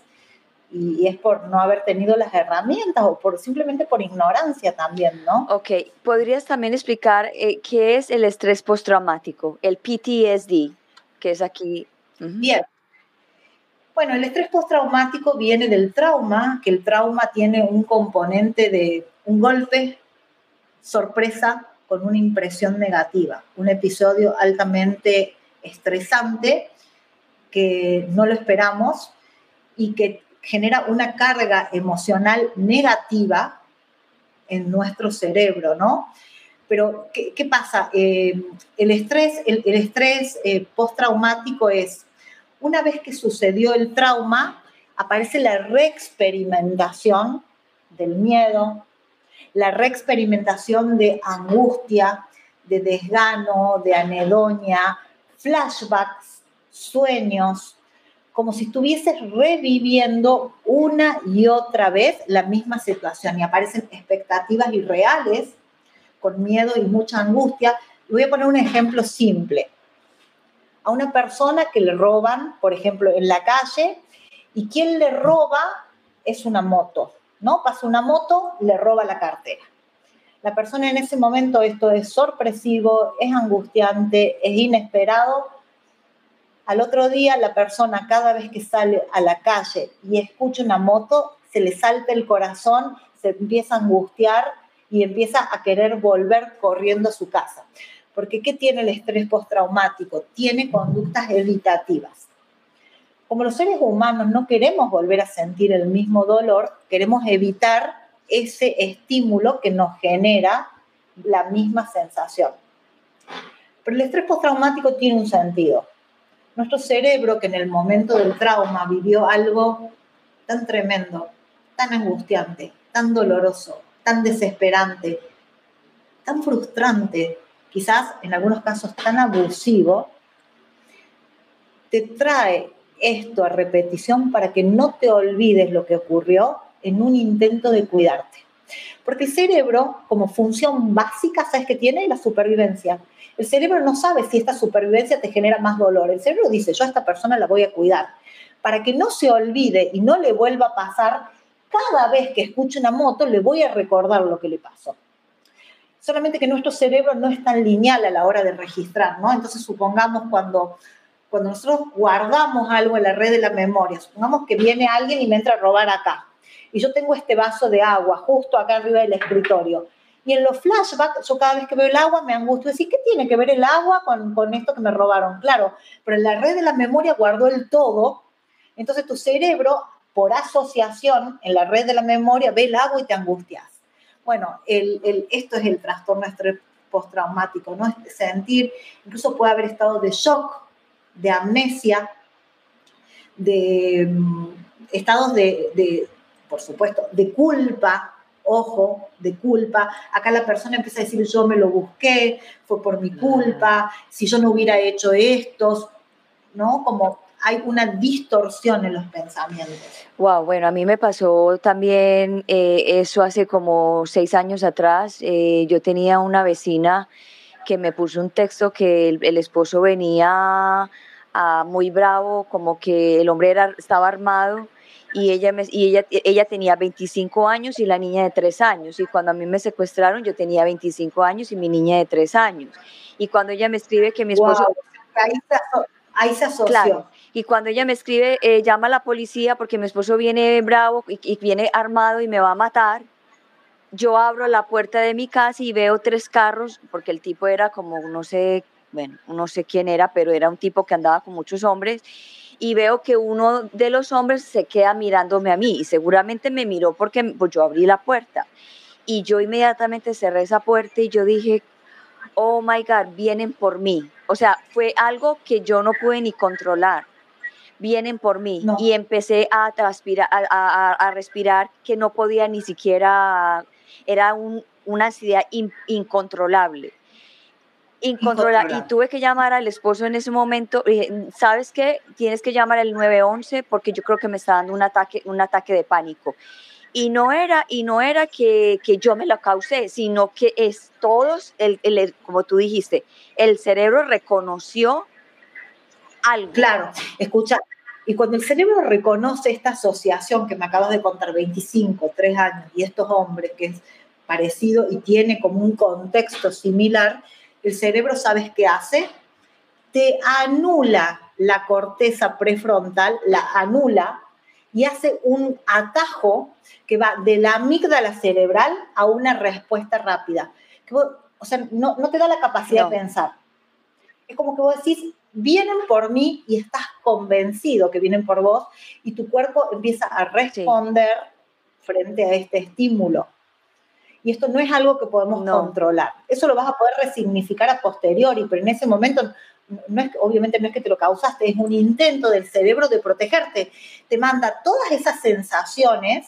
y, es por no haber tenido las herramientas o por simplemente por ignorancia también, ¿no? Ok, ¿podrías también explicar eh, qué es el estrés postraumático, el PTSD, que es aquí? Bien. Bueno, el estrés postraumático viene del trauma, que el trauma tiene un componente de un golpe, sorpresa, con una impresión negativa, un episodio altamente estresante que no lo esperamos y que genera una carga emocional negativa en nuestro cerebro, ¿no? Pero, ¿qué, pasa? Eh, el estrés, el, estrés eh, postraumático es, una vez que sucedió el trauma, aparece la reexperimentación del miedo, la reexperimentación de angustia, de desgano, de anedonia, flashbacks, sueños, como si estuvieses reviviendo una y otra vez la misma situación y aparecen expectativas irreales con miedo y mucha angustia. Voy a poner un ejemplo simple. A una persona que le roban, por ejemplo, en la calle, y quien le roba es una moto, ¿no? Pasa una moto, le roba la cartera. La persona en ese momento, esto es sorpresivo, es angustiante, es inesperado, al otro día la persona cada vez que sale a la calle y escucha una moto, se le salta el corazón, se empieza a angustiar y empieza a querer volver corriendo a su casa. Porque ¿qué tiene el estrés postraumático? Tiene conductas evitativas. Como los seres humanos no queremos volver a sentir el mismo dolor, queremos evitar ese estímulo que nos genera la misma sensación. Pero el estrés postraumático tiene un sentido nuestro cerebro que en el momento del trauma vivió algo tan tremendo, tan angustiante, tan doloroso, tan desesperante, tan frustrante, quizás en algunos casos tan abusivo, te trae esto a repetición para que no te olvides lo que ocurrió en un intento de cuidarte. Porque el cerebro, como función básica, ¿sabes qué tiene? La supervivencia. El cerebro no sabe si esta supervivencia te genera más dolor. El cerebro dice, yo a esta persona la voy a cuidar. Para que no se olvide y no le vuelva a pasar, cada vez que escuche una moto le voy a recordar lo que le pasó. Solamente que nuestro cerebro no es tan lineal a la hora de registrar, ¿no? Entonces supongamos cuando, cuando nosotros guardamos algo en la red de la memoria, supongamos que viene alguien y me entra a robar acá, y yo tengo este vaso de agua justo acá arriba del escritorio, y en los flashbacks, yo cada vez que veo el agua me angustio. Decir, ¿qué tiene que ver el agua con, con esto que me robaron? Claro, pero en la red de la memoria guardó el todo. Entonces tu cerebro, por asociación, en la red de la memoria, ve el agua y te angustias. Bueno, el, el, esto es el trastorno postraumático, ¿no? sentir, incluso puede haber estado de shock, de amnesia, de mm, estados de, por supuesto, de culpa, ojo, de culpa. Acá la persona empieza a decir, yo me lo busqué, fue por mi culpa, si yo no hubiera hecho esto, ¿no? Como hay una distorsión en los pensamientos. Wow, bueno, a mí me pasó también eh, eso hace como seis años atrás. Eh, yo tenía una vecina que me puso un texto que el, esposo venía muy bravo, como que el hombre era, estaba armado y ella, me, y ella, ella tenía 25 años y la niña de 3 años. Y cuando a mí me secuestraron, yo tenía 25 años y mi niña de 3 años. Y cuando ella me escribe que mi esposo... Ahí, se, asoció. Y cuando ella me escribe, eh, llama a la policía porque mi esposo viene bravo y, y viene armado y me va a matar yo abro la puerta de mi casa y veo tres carros, porque el tipo era como, no sé, bueno, no sé quién era, pero era un tipo que andaba con muchos hombres, y veo que uno de los hombres se queda mirándome a mí y seguramente me miró porque pues, yo abrí la puerta. Y yo inmediatamente cerré esa puerta y yo dije, oh my God, vienen por mí. O sea, fue algo que yo no pude ni controlar. vienen por mí y empecé a, transpirar, a, respirar que no podía ni siquiera, era una ansiedad incontrolable. Incontrolable. Y tuve que llamar al esposo en ese momento. Y ¿Sabes qué? Tienes que llamar al 911 porque yo creo que me está dando un ataque, un ataque de pánico. Y no era, y no era que, que yo me lo causé, sino que es todos, el, el, como tú dijiste, el cerebro reconoció algo. Claro, escucha, y cuando el cerebro reconoce esta asociación que me acabas de contar, 25, 3 años, y estos hombres que es parecido y tiene como un contexto similar, el cerebro, ¿sabes qué hace? Te anula la corteza prefrontal, la anula y hace un atajo que va de la amígdala cerebral a una respuesta rápida. o sea, no, te da la capacidad de pensar. Es como que vos decís, vienen por mí y estás convencido que vienen por vos y tu cuerpo empieza a responder frente a este estímulo. Y esto no es algo que podemos controlar. Eso lo vas a poder resignificar a posteriori, pero en ese momento, no es, obviamente no es que te lo causaste, es un intento del cerebro de protegerte. Te manda todas esas sensaciones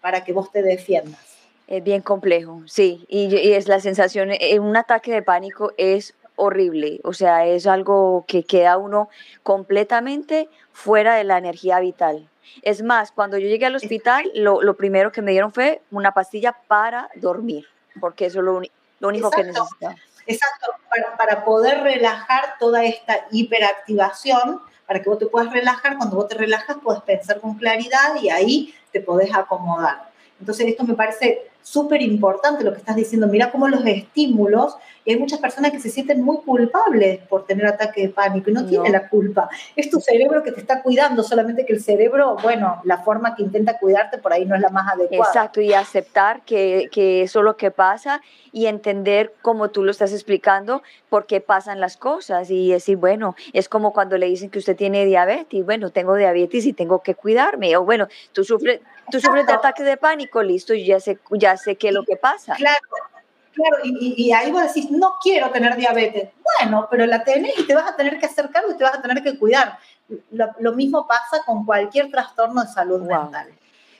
para que vos te defiendas. Es bien complejo, sí, y, y es la sensación, eh, un ataque de pánico es horrible, o sea, es algo que queda uno completamente fuera de la energía vital. Es más, cuando yo llegué al hospital, lo, lo primero que me dieron fue una pastilla para dormir, porque eso es lo, lo único que necesitaba. Exacto, para, para, poder relajar toda esta hiperactivación, para que vos te puedas relajar, cuando vos te relajas puedes pensar con claridad y ahí te podés acomodar. Entonces esto me parece súper importante lo que estás diciendo. Mira cómo los estímulos, y hay muchas personas que se sienten muy culpables por tener ataque de pánico y no, tienen la culpa. Es tu cerebro que te está cuidando, solamente que el cerebro, bueno, la forma que intenta cuidarte por ahí no es la más adecuada. Exacto, y aceptar que, que eso es lo que pasa y entender, como tú lo estás explicando, por qué pasan las cosas y decir, bueno, es como cuando le dicen que usted tiene diabetes, bueno, tengo diabetes y tengo que cuidarme, o bueno, tú sufres, tú sufres de ataque de pánico, listo, y ya sé, ya sé qué es lo que pasa. Claro, claro, y, y, ahí vos decís, no quiero tener diabetes. Bueno, pero la tenés y te vas a tener que hacer cargo y te vas a tener que cuidar. Lo, mismo pasa con cualquier trastorno de salud mental.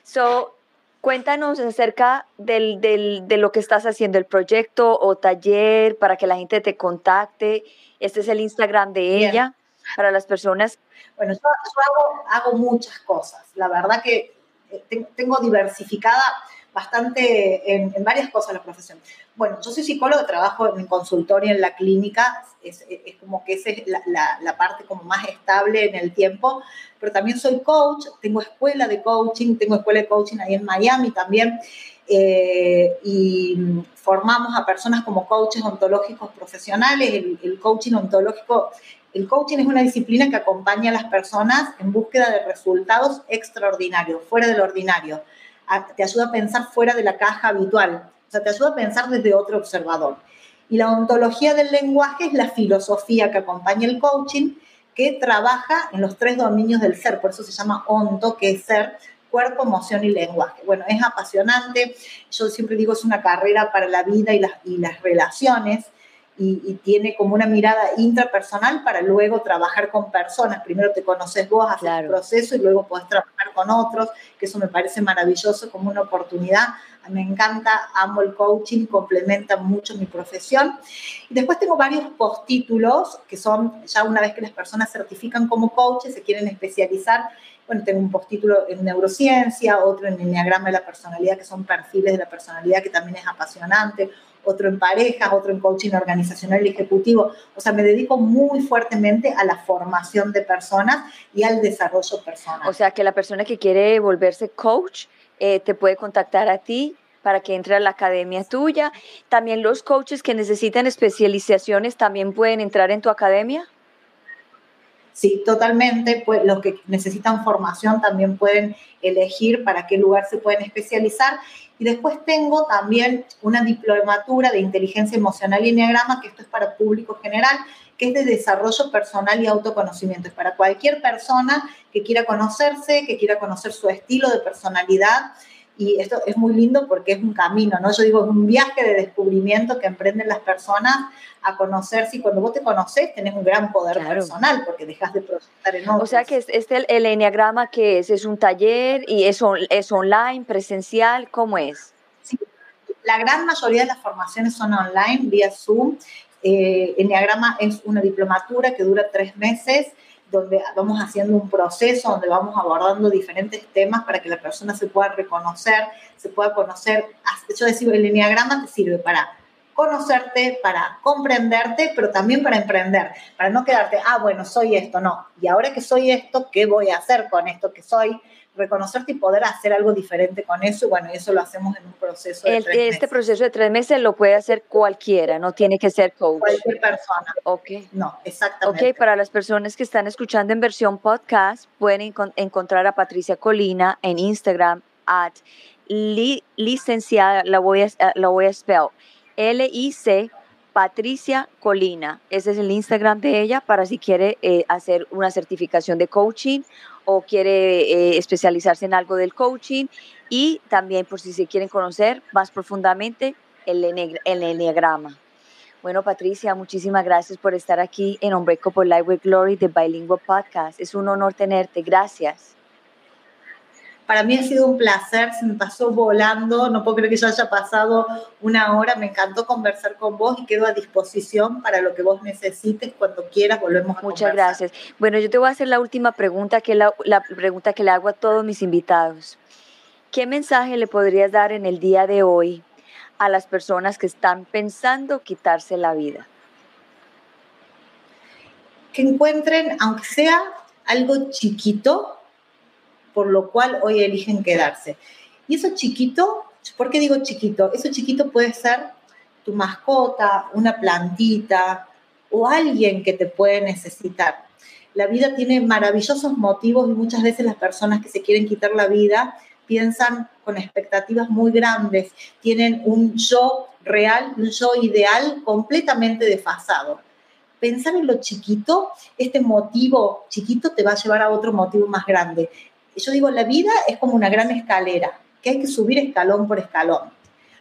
So, cuéntanos acerca del, del, de lo que estás haciendo, el proyecto o taller para que la gente te contacte. Este es el Instagram de ella para las personas. Bueno, yo, hago, hago, muchas cosas. La verdad que eh, tengo diversificada bastante en, varias cosas la profesión. Bueno, yo soy psicóloga, trabajo en consultorio en la clínica, es, como que esa es la, la, parte como más estable en el tiempo, pero también soy coach, tengo escuela de coaching, tengo escuela de coaching ahí en Miami también, eh, y formamos a personas como coaches ontológicos profesionales, el, el coaching ontológico el coaching es una disciplina que acompaña a las personas en búsqueda de resultados extraordinarios, fuera del ordinario te ayuda a pensar fuera de la caja habitual, o sea, te ayuda a pensar desde otro observador. Y la ontología del lenguaje es la filosofía que acompaña el coaching, que trabaja en los tres dominios del ser, por eso se llama onto, que es ser, cuerpo, emoción y lenguaje. Bueno, es apasionante, yo siempre digo, es una carrera para la vida y las, y las relaciones, y, tiene como una mirada intrapersonal para luego trabajar con personas. Primero te conoces vos, haces el proceso y luego podés trabajar con otros, que eso me parece maravilloso como una oportunidad. Me encanta, amo el coaching, complementa mucho mi profesión. Y después tengo varios postítulos que son, ya una vez que las personas certifican como coaches, se quieren especializar, bueno, tengo un postítulo en neurociencia, otro en enneagrama de la personalidad, que son perfiles de la personalidad, que también es apasionante, otro en parejas, otro en coaching organizacional y ejecutivo. O sea, me dedico muy fuertemente a la formación de personas y al desarrollo personal. O sea, que la persona que quiere volverse coach eh, te puede contactar a ti para que entre a la academia tuya. También los coaches que necesitan especializaciones también pueden entrar en tu academia. Sí, totalmente. Pues, los que necesitan formación también pueden elegir para qué lugar se pueden especializar. Y después tengo también una diplomatura de inteligencia emocional y enneagrama, que esto es para público general, que es de desarrollo personal y autoconocimiento. Es para cualquier persona que quiera conocerse, que quiera conocer su estilo de personalidad y esto es muy lindo porque es un camino, ¿no? Yo digo, es un viaje de descubrimiento que emprenden las personas a conocerse y cuando vos te conoces tenés un gran poder personal porque dejas de proyectar en otros. O sea que este, el enneagrama que es, es un taller y es, es online, presencial, ¿cómo es? Sí, la gran mayoría de las formaciones son online, vía Zoom. Eh, enneagrama es una diplomatura que dura tres meses donde vamos haciendo un proceso, donde vamos abordando diferentes temas para que la persona se pueda reconocer, se pueda conocer. Yo decir, el enneagrama te sirve para conocerte, para comprenderte, pero también para emprender, para no quedarte, ah, bueno, soy esto, no. Y ahora que soy esto, ¿qué voy a hacer con esto que soy? Reconocerte y poder hacer algo diferente con eso. Y bueno, eso lo hacemos en un proceso de tres Este proceso de tres meses lo puede hacer cualquiera, no tiene que ser coach. Cualquier persona. Ok. No, exactamente. Ok, para las personas que están escuchando en versión podcast, pueden encontrar a Patricia Colina en Instagram at licenciada, la voy a, la voy a spell, L-I-C Patricia Colina. Ese es el Instagram de ella para si quiere eh, hacer una certificación de coaching o quiere eh, especializarse en algo del coaching y también por si se quieren conocer más profundamente el, el enneagrama. Bueno, Patricia, muchísimas gracias por estar aquí en Unbreakable Life with Glory de Bilingual Podcast. Es un honor tenerte. Gracias. Para mí ha sido un placer, se me pasó volando, no puedo creer que ya haya pasado una hora, me encantó conversar con vos y quedo a disposición para lo que vos necesites, cuando quieras volvemos a Muchas gracias. Bueno, yo te voy a hacer la última pregunta, que es la, la pregunta que le hago a todos mis invitados. ¿Qué mensaje le podrías dar en el día de hoy a las personas que están pensando quitarse la vida? Que encuentren, aunque sea algo chiquito, por lo cual hoy eligen quedarse. Y eso chiquito, ¿por qué digo chiquito? Eso chiquito puede ser tu mascota, una plantita o alguien que te puede necesitar. La vida tiene maravillosos motivos y muchas veces las personas que se quieren quitar la vida piensan con expectativas muy grandes, tienen un yo real, un yo ideal completamente desfasado. Pensar en lo chiquito, este motivo chiquito te va a llevar a otro motivo más grande yo digo, la vida es como una gran escalera, que hay que subir escalón por escalón.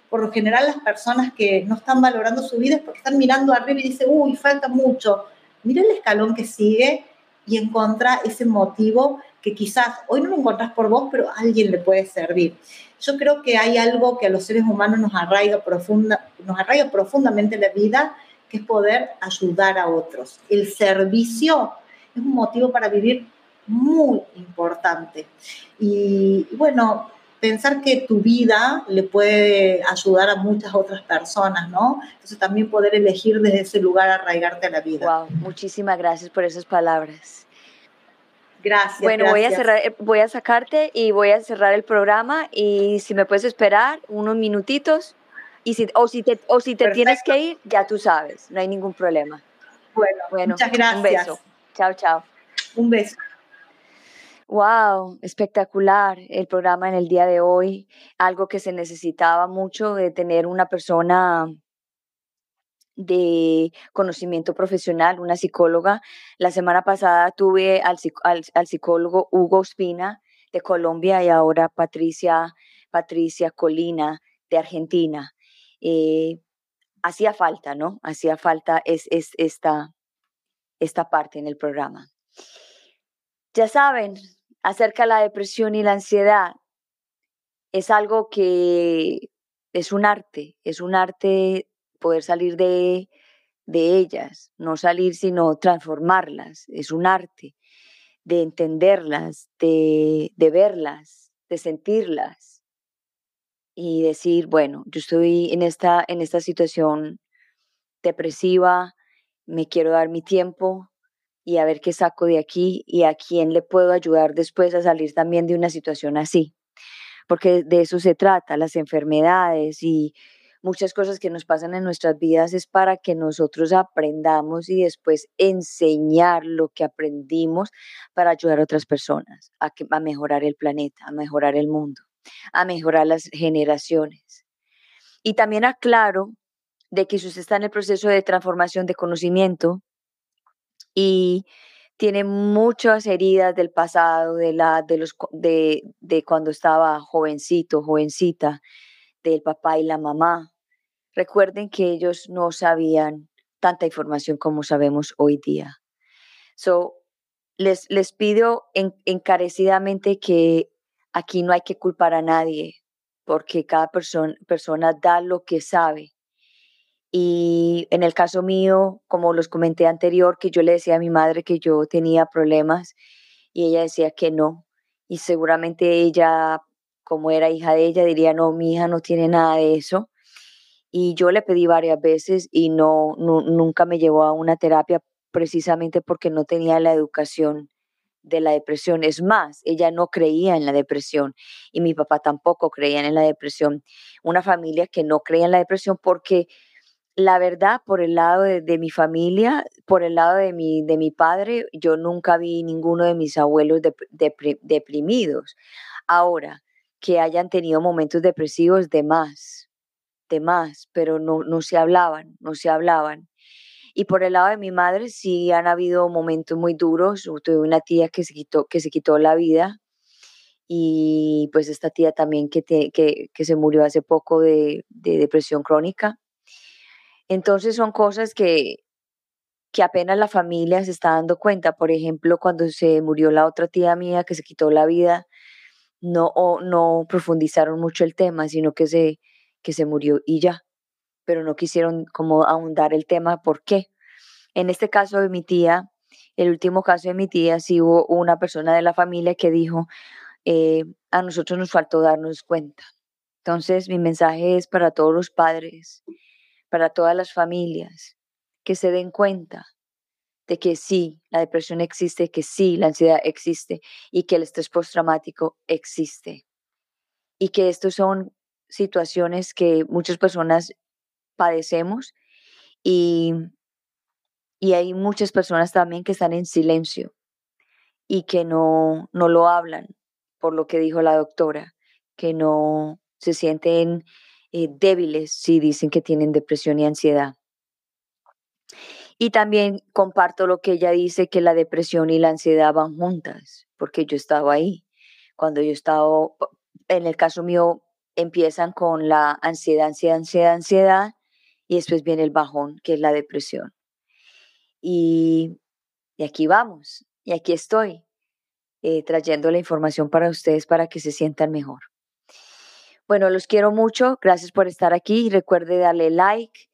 Por lo general, las personas que no están valorando su vida es porque están mirando arriba y dicen, uy, falta mucho. Mira el escalón que sigue y encuentra ese motivo que quizás hoy no lo encontrás por vos, pero a alguien le puede servir. Yo creo que hay algo que a los seres humanos nos arraiga, profunda, nos arraiga profundamente la vida, que es poder ayudar a otros. El servicio es un motivo para vivir muy importante. Y, bueno, pensar que tu vida le puede ayudar a muchas otras personas, ¿no? Entonces también poder elegir desde ese lugar arraigarte a la vida. Wow, muchísimas gracias por esas palabras. Gracias. Bueno, voy a cerrar, eh, voy a sacarte y voy a cerrar el programa y si me puedes esperar unos minutitos y si, o si te, o si te tienes que ir, ya tú sabes, no hay ningún problema. Bueno, bueno muchas gracias. Un beso. Chao, chao. Un beso. Wow, espectacular el programa en el día de hoy. Algo que se necesitaba mucho de tener una persona de conocimiento profesional, una psicóloga. La semana pasada tuve al, psicólogo Hugo Espina de Colombia y ahora Patricia, Patricia Colina de Argentina. Eh, hacía falta, ¿no? Hacía falta es, es, esta, esta parte en el programa. Ya saben, acerca de la depresión y la ansiedad es algo que es un arte, es un arte poder salir de, de ellas, no salir sino transformarlas, es un arte de entenderlas, de, de verlas, de sentirlas y decir, bueno, yo estoy en esta, en esta situación depresiva, me quiero dar mi tiempo, y a ver qué saco de aquí y a quién le puedo ayudar después a salir también de una situación así. Porque de eso se trata, las enfermedades y muchas cosas que nos pasan en nuestras vidas es para que nosotros aprendamos y después enseñar lo que aprendimos para ayudar a otras personas a, que, a mejorar el planeta, a mejorar el mundo, a mejorar las generaciones. Y también aclaro de que si usted está en el proceso de transformación de conocimiento, y tiene muchas heridas del pasado, de, la, de, los, de, de cuando estaba jovencito, jovencita, del papá y la mamá. Recuerden que ellos no sabían tanta información como sabemos hoy día. So, les, les pido encarecidamente que aquí no hay que culpar a nadie, porque cada persona da lo que sabe. Y en el caso mío, como los comenté anterior, que yo le decía a mi madre que yo tenía problemas y ella decía que no. Y seguramente ella, como era hija de ella, diría, no, mi hija no tiene nada de eso. Y yo le pedí varias veces y no, nunca me llevó a una terapia precisamente porque no tenía la educación de la depresión. Es más, ella no creía en la depresión y mi papá tampoco creía en la depresión. Una familia que no creía en la depresión porque la verdad, por el lado de, mi familia, por el lado de mi, de mi padre, yo nunca vi ninguno de mis abuelos deprimidos. Ahora, que hayan tenido momentos depresivos de más, de más, pero no, no se hablaban, no se hablaban. Y por el lado de mi madre sí han habido momentos muy duros. Tuve una tía que se quitó, que se quitó la vida y pues esta tía también que, que, se murió hace poco de depresión crónica. Entonces son cosas que, que apenas la familia se está dando cuenta. Por ejemplo, cuando se murió la otra tía mía que se quitó la vida, no, no profundizaron mucho el tema, sino que se, que se murió y ya. Pero no quisieron como ahondar el tema. ¿Por qué? En este caso de mi tía, el último caso de mi tía, sí hubo una persona de la familia que dijo, eh, a nosotros nos faltó darnos cuenta. Entonces, mi mensaje es para todos los padres para todas las familias, que se den cuenta de que sí, la depresión existe, que sí, la ansiedad existe y que el estrés postraumático existe. Y que estos son situaciones que muchas personas padecemos y, y hay muchas personas también que están en silencio y que no, no lo hablan, por lo que dijo la doctora, que no se sienten eh, débiles si dicen que tienen depresión y ansiedad. Y también comparto lo que ella dice, que la depresión y la ansiedad van juntas, porque yo estaba ahí. Cuando yo estaba, en el caso mío, empiezan con la ansiedad, ansiedad, ansiedad, ansiedad, y después viene el bajón, que es la depresión. Y, aquí vamos, y aquí estoy, eh, trayendo la información para ustedes para que se sientan mejor. Bueno, los quiero mucho. Gracias por estar aquí. Recuerde darle like,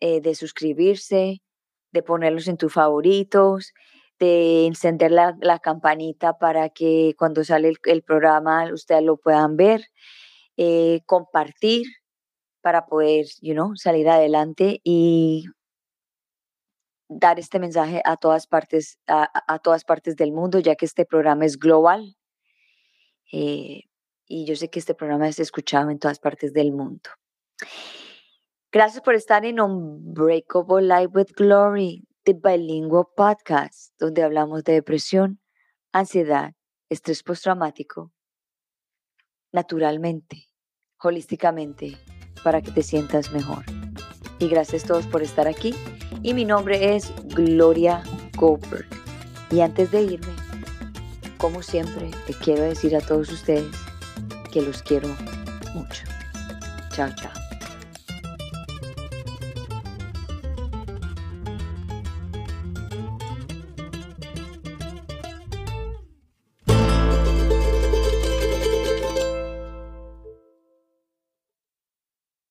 eh, de suscribirse, de ponerlos en tus favoritos, de encender la, campanita para que cuando sale el, programa ustedes lo puedan ver, eh, compartir para poder, you know, salir adelante y dar este mensaje a todas partes, a, todas partes del mundo, ya que este programa es global. Eh, y yo sé que este programa es escuchado en todas partes del mundo. Gracias por estar en Unbreakable Life with Glory, the Bilingual Podcast, donde hablamos de depresión, ansiedad, estrés postraumático, naturalmente, holísticamente, para que te sientas mejor. Y gracias a todos por estar aquí. Y mi nombre es Gloria Goldberg. Y antes de irme, como siempre, te quiero decir a todos ustedes que los quiero mucho. Chao, chao.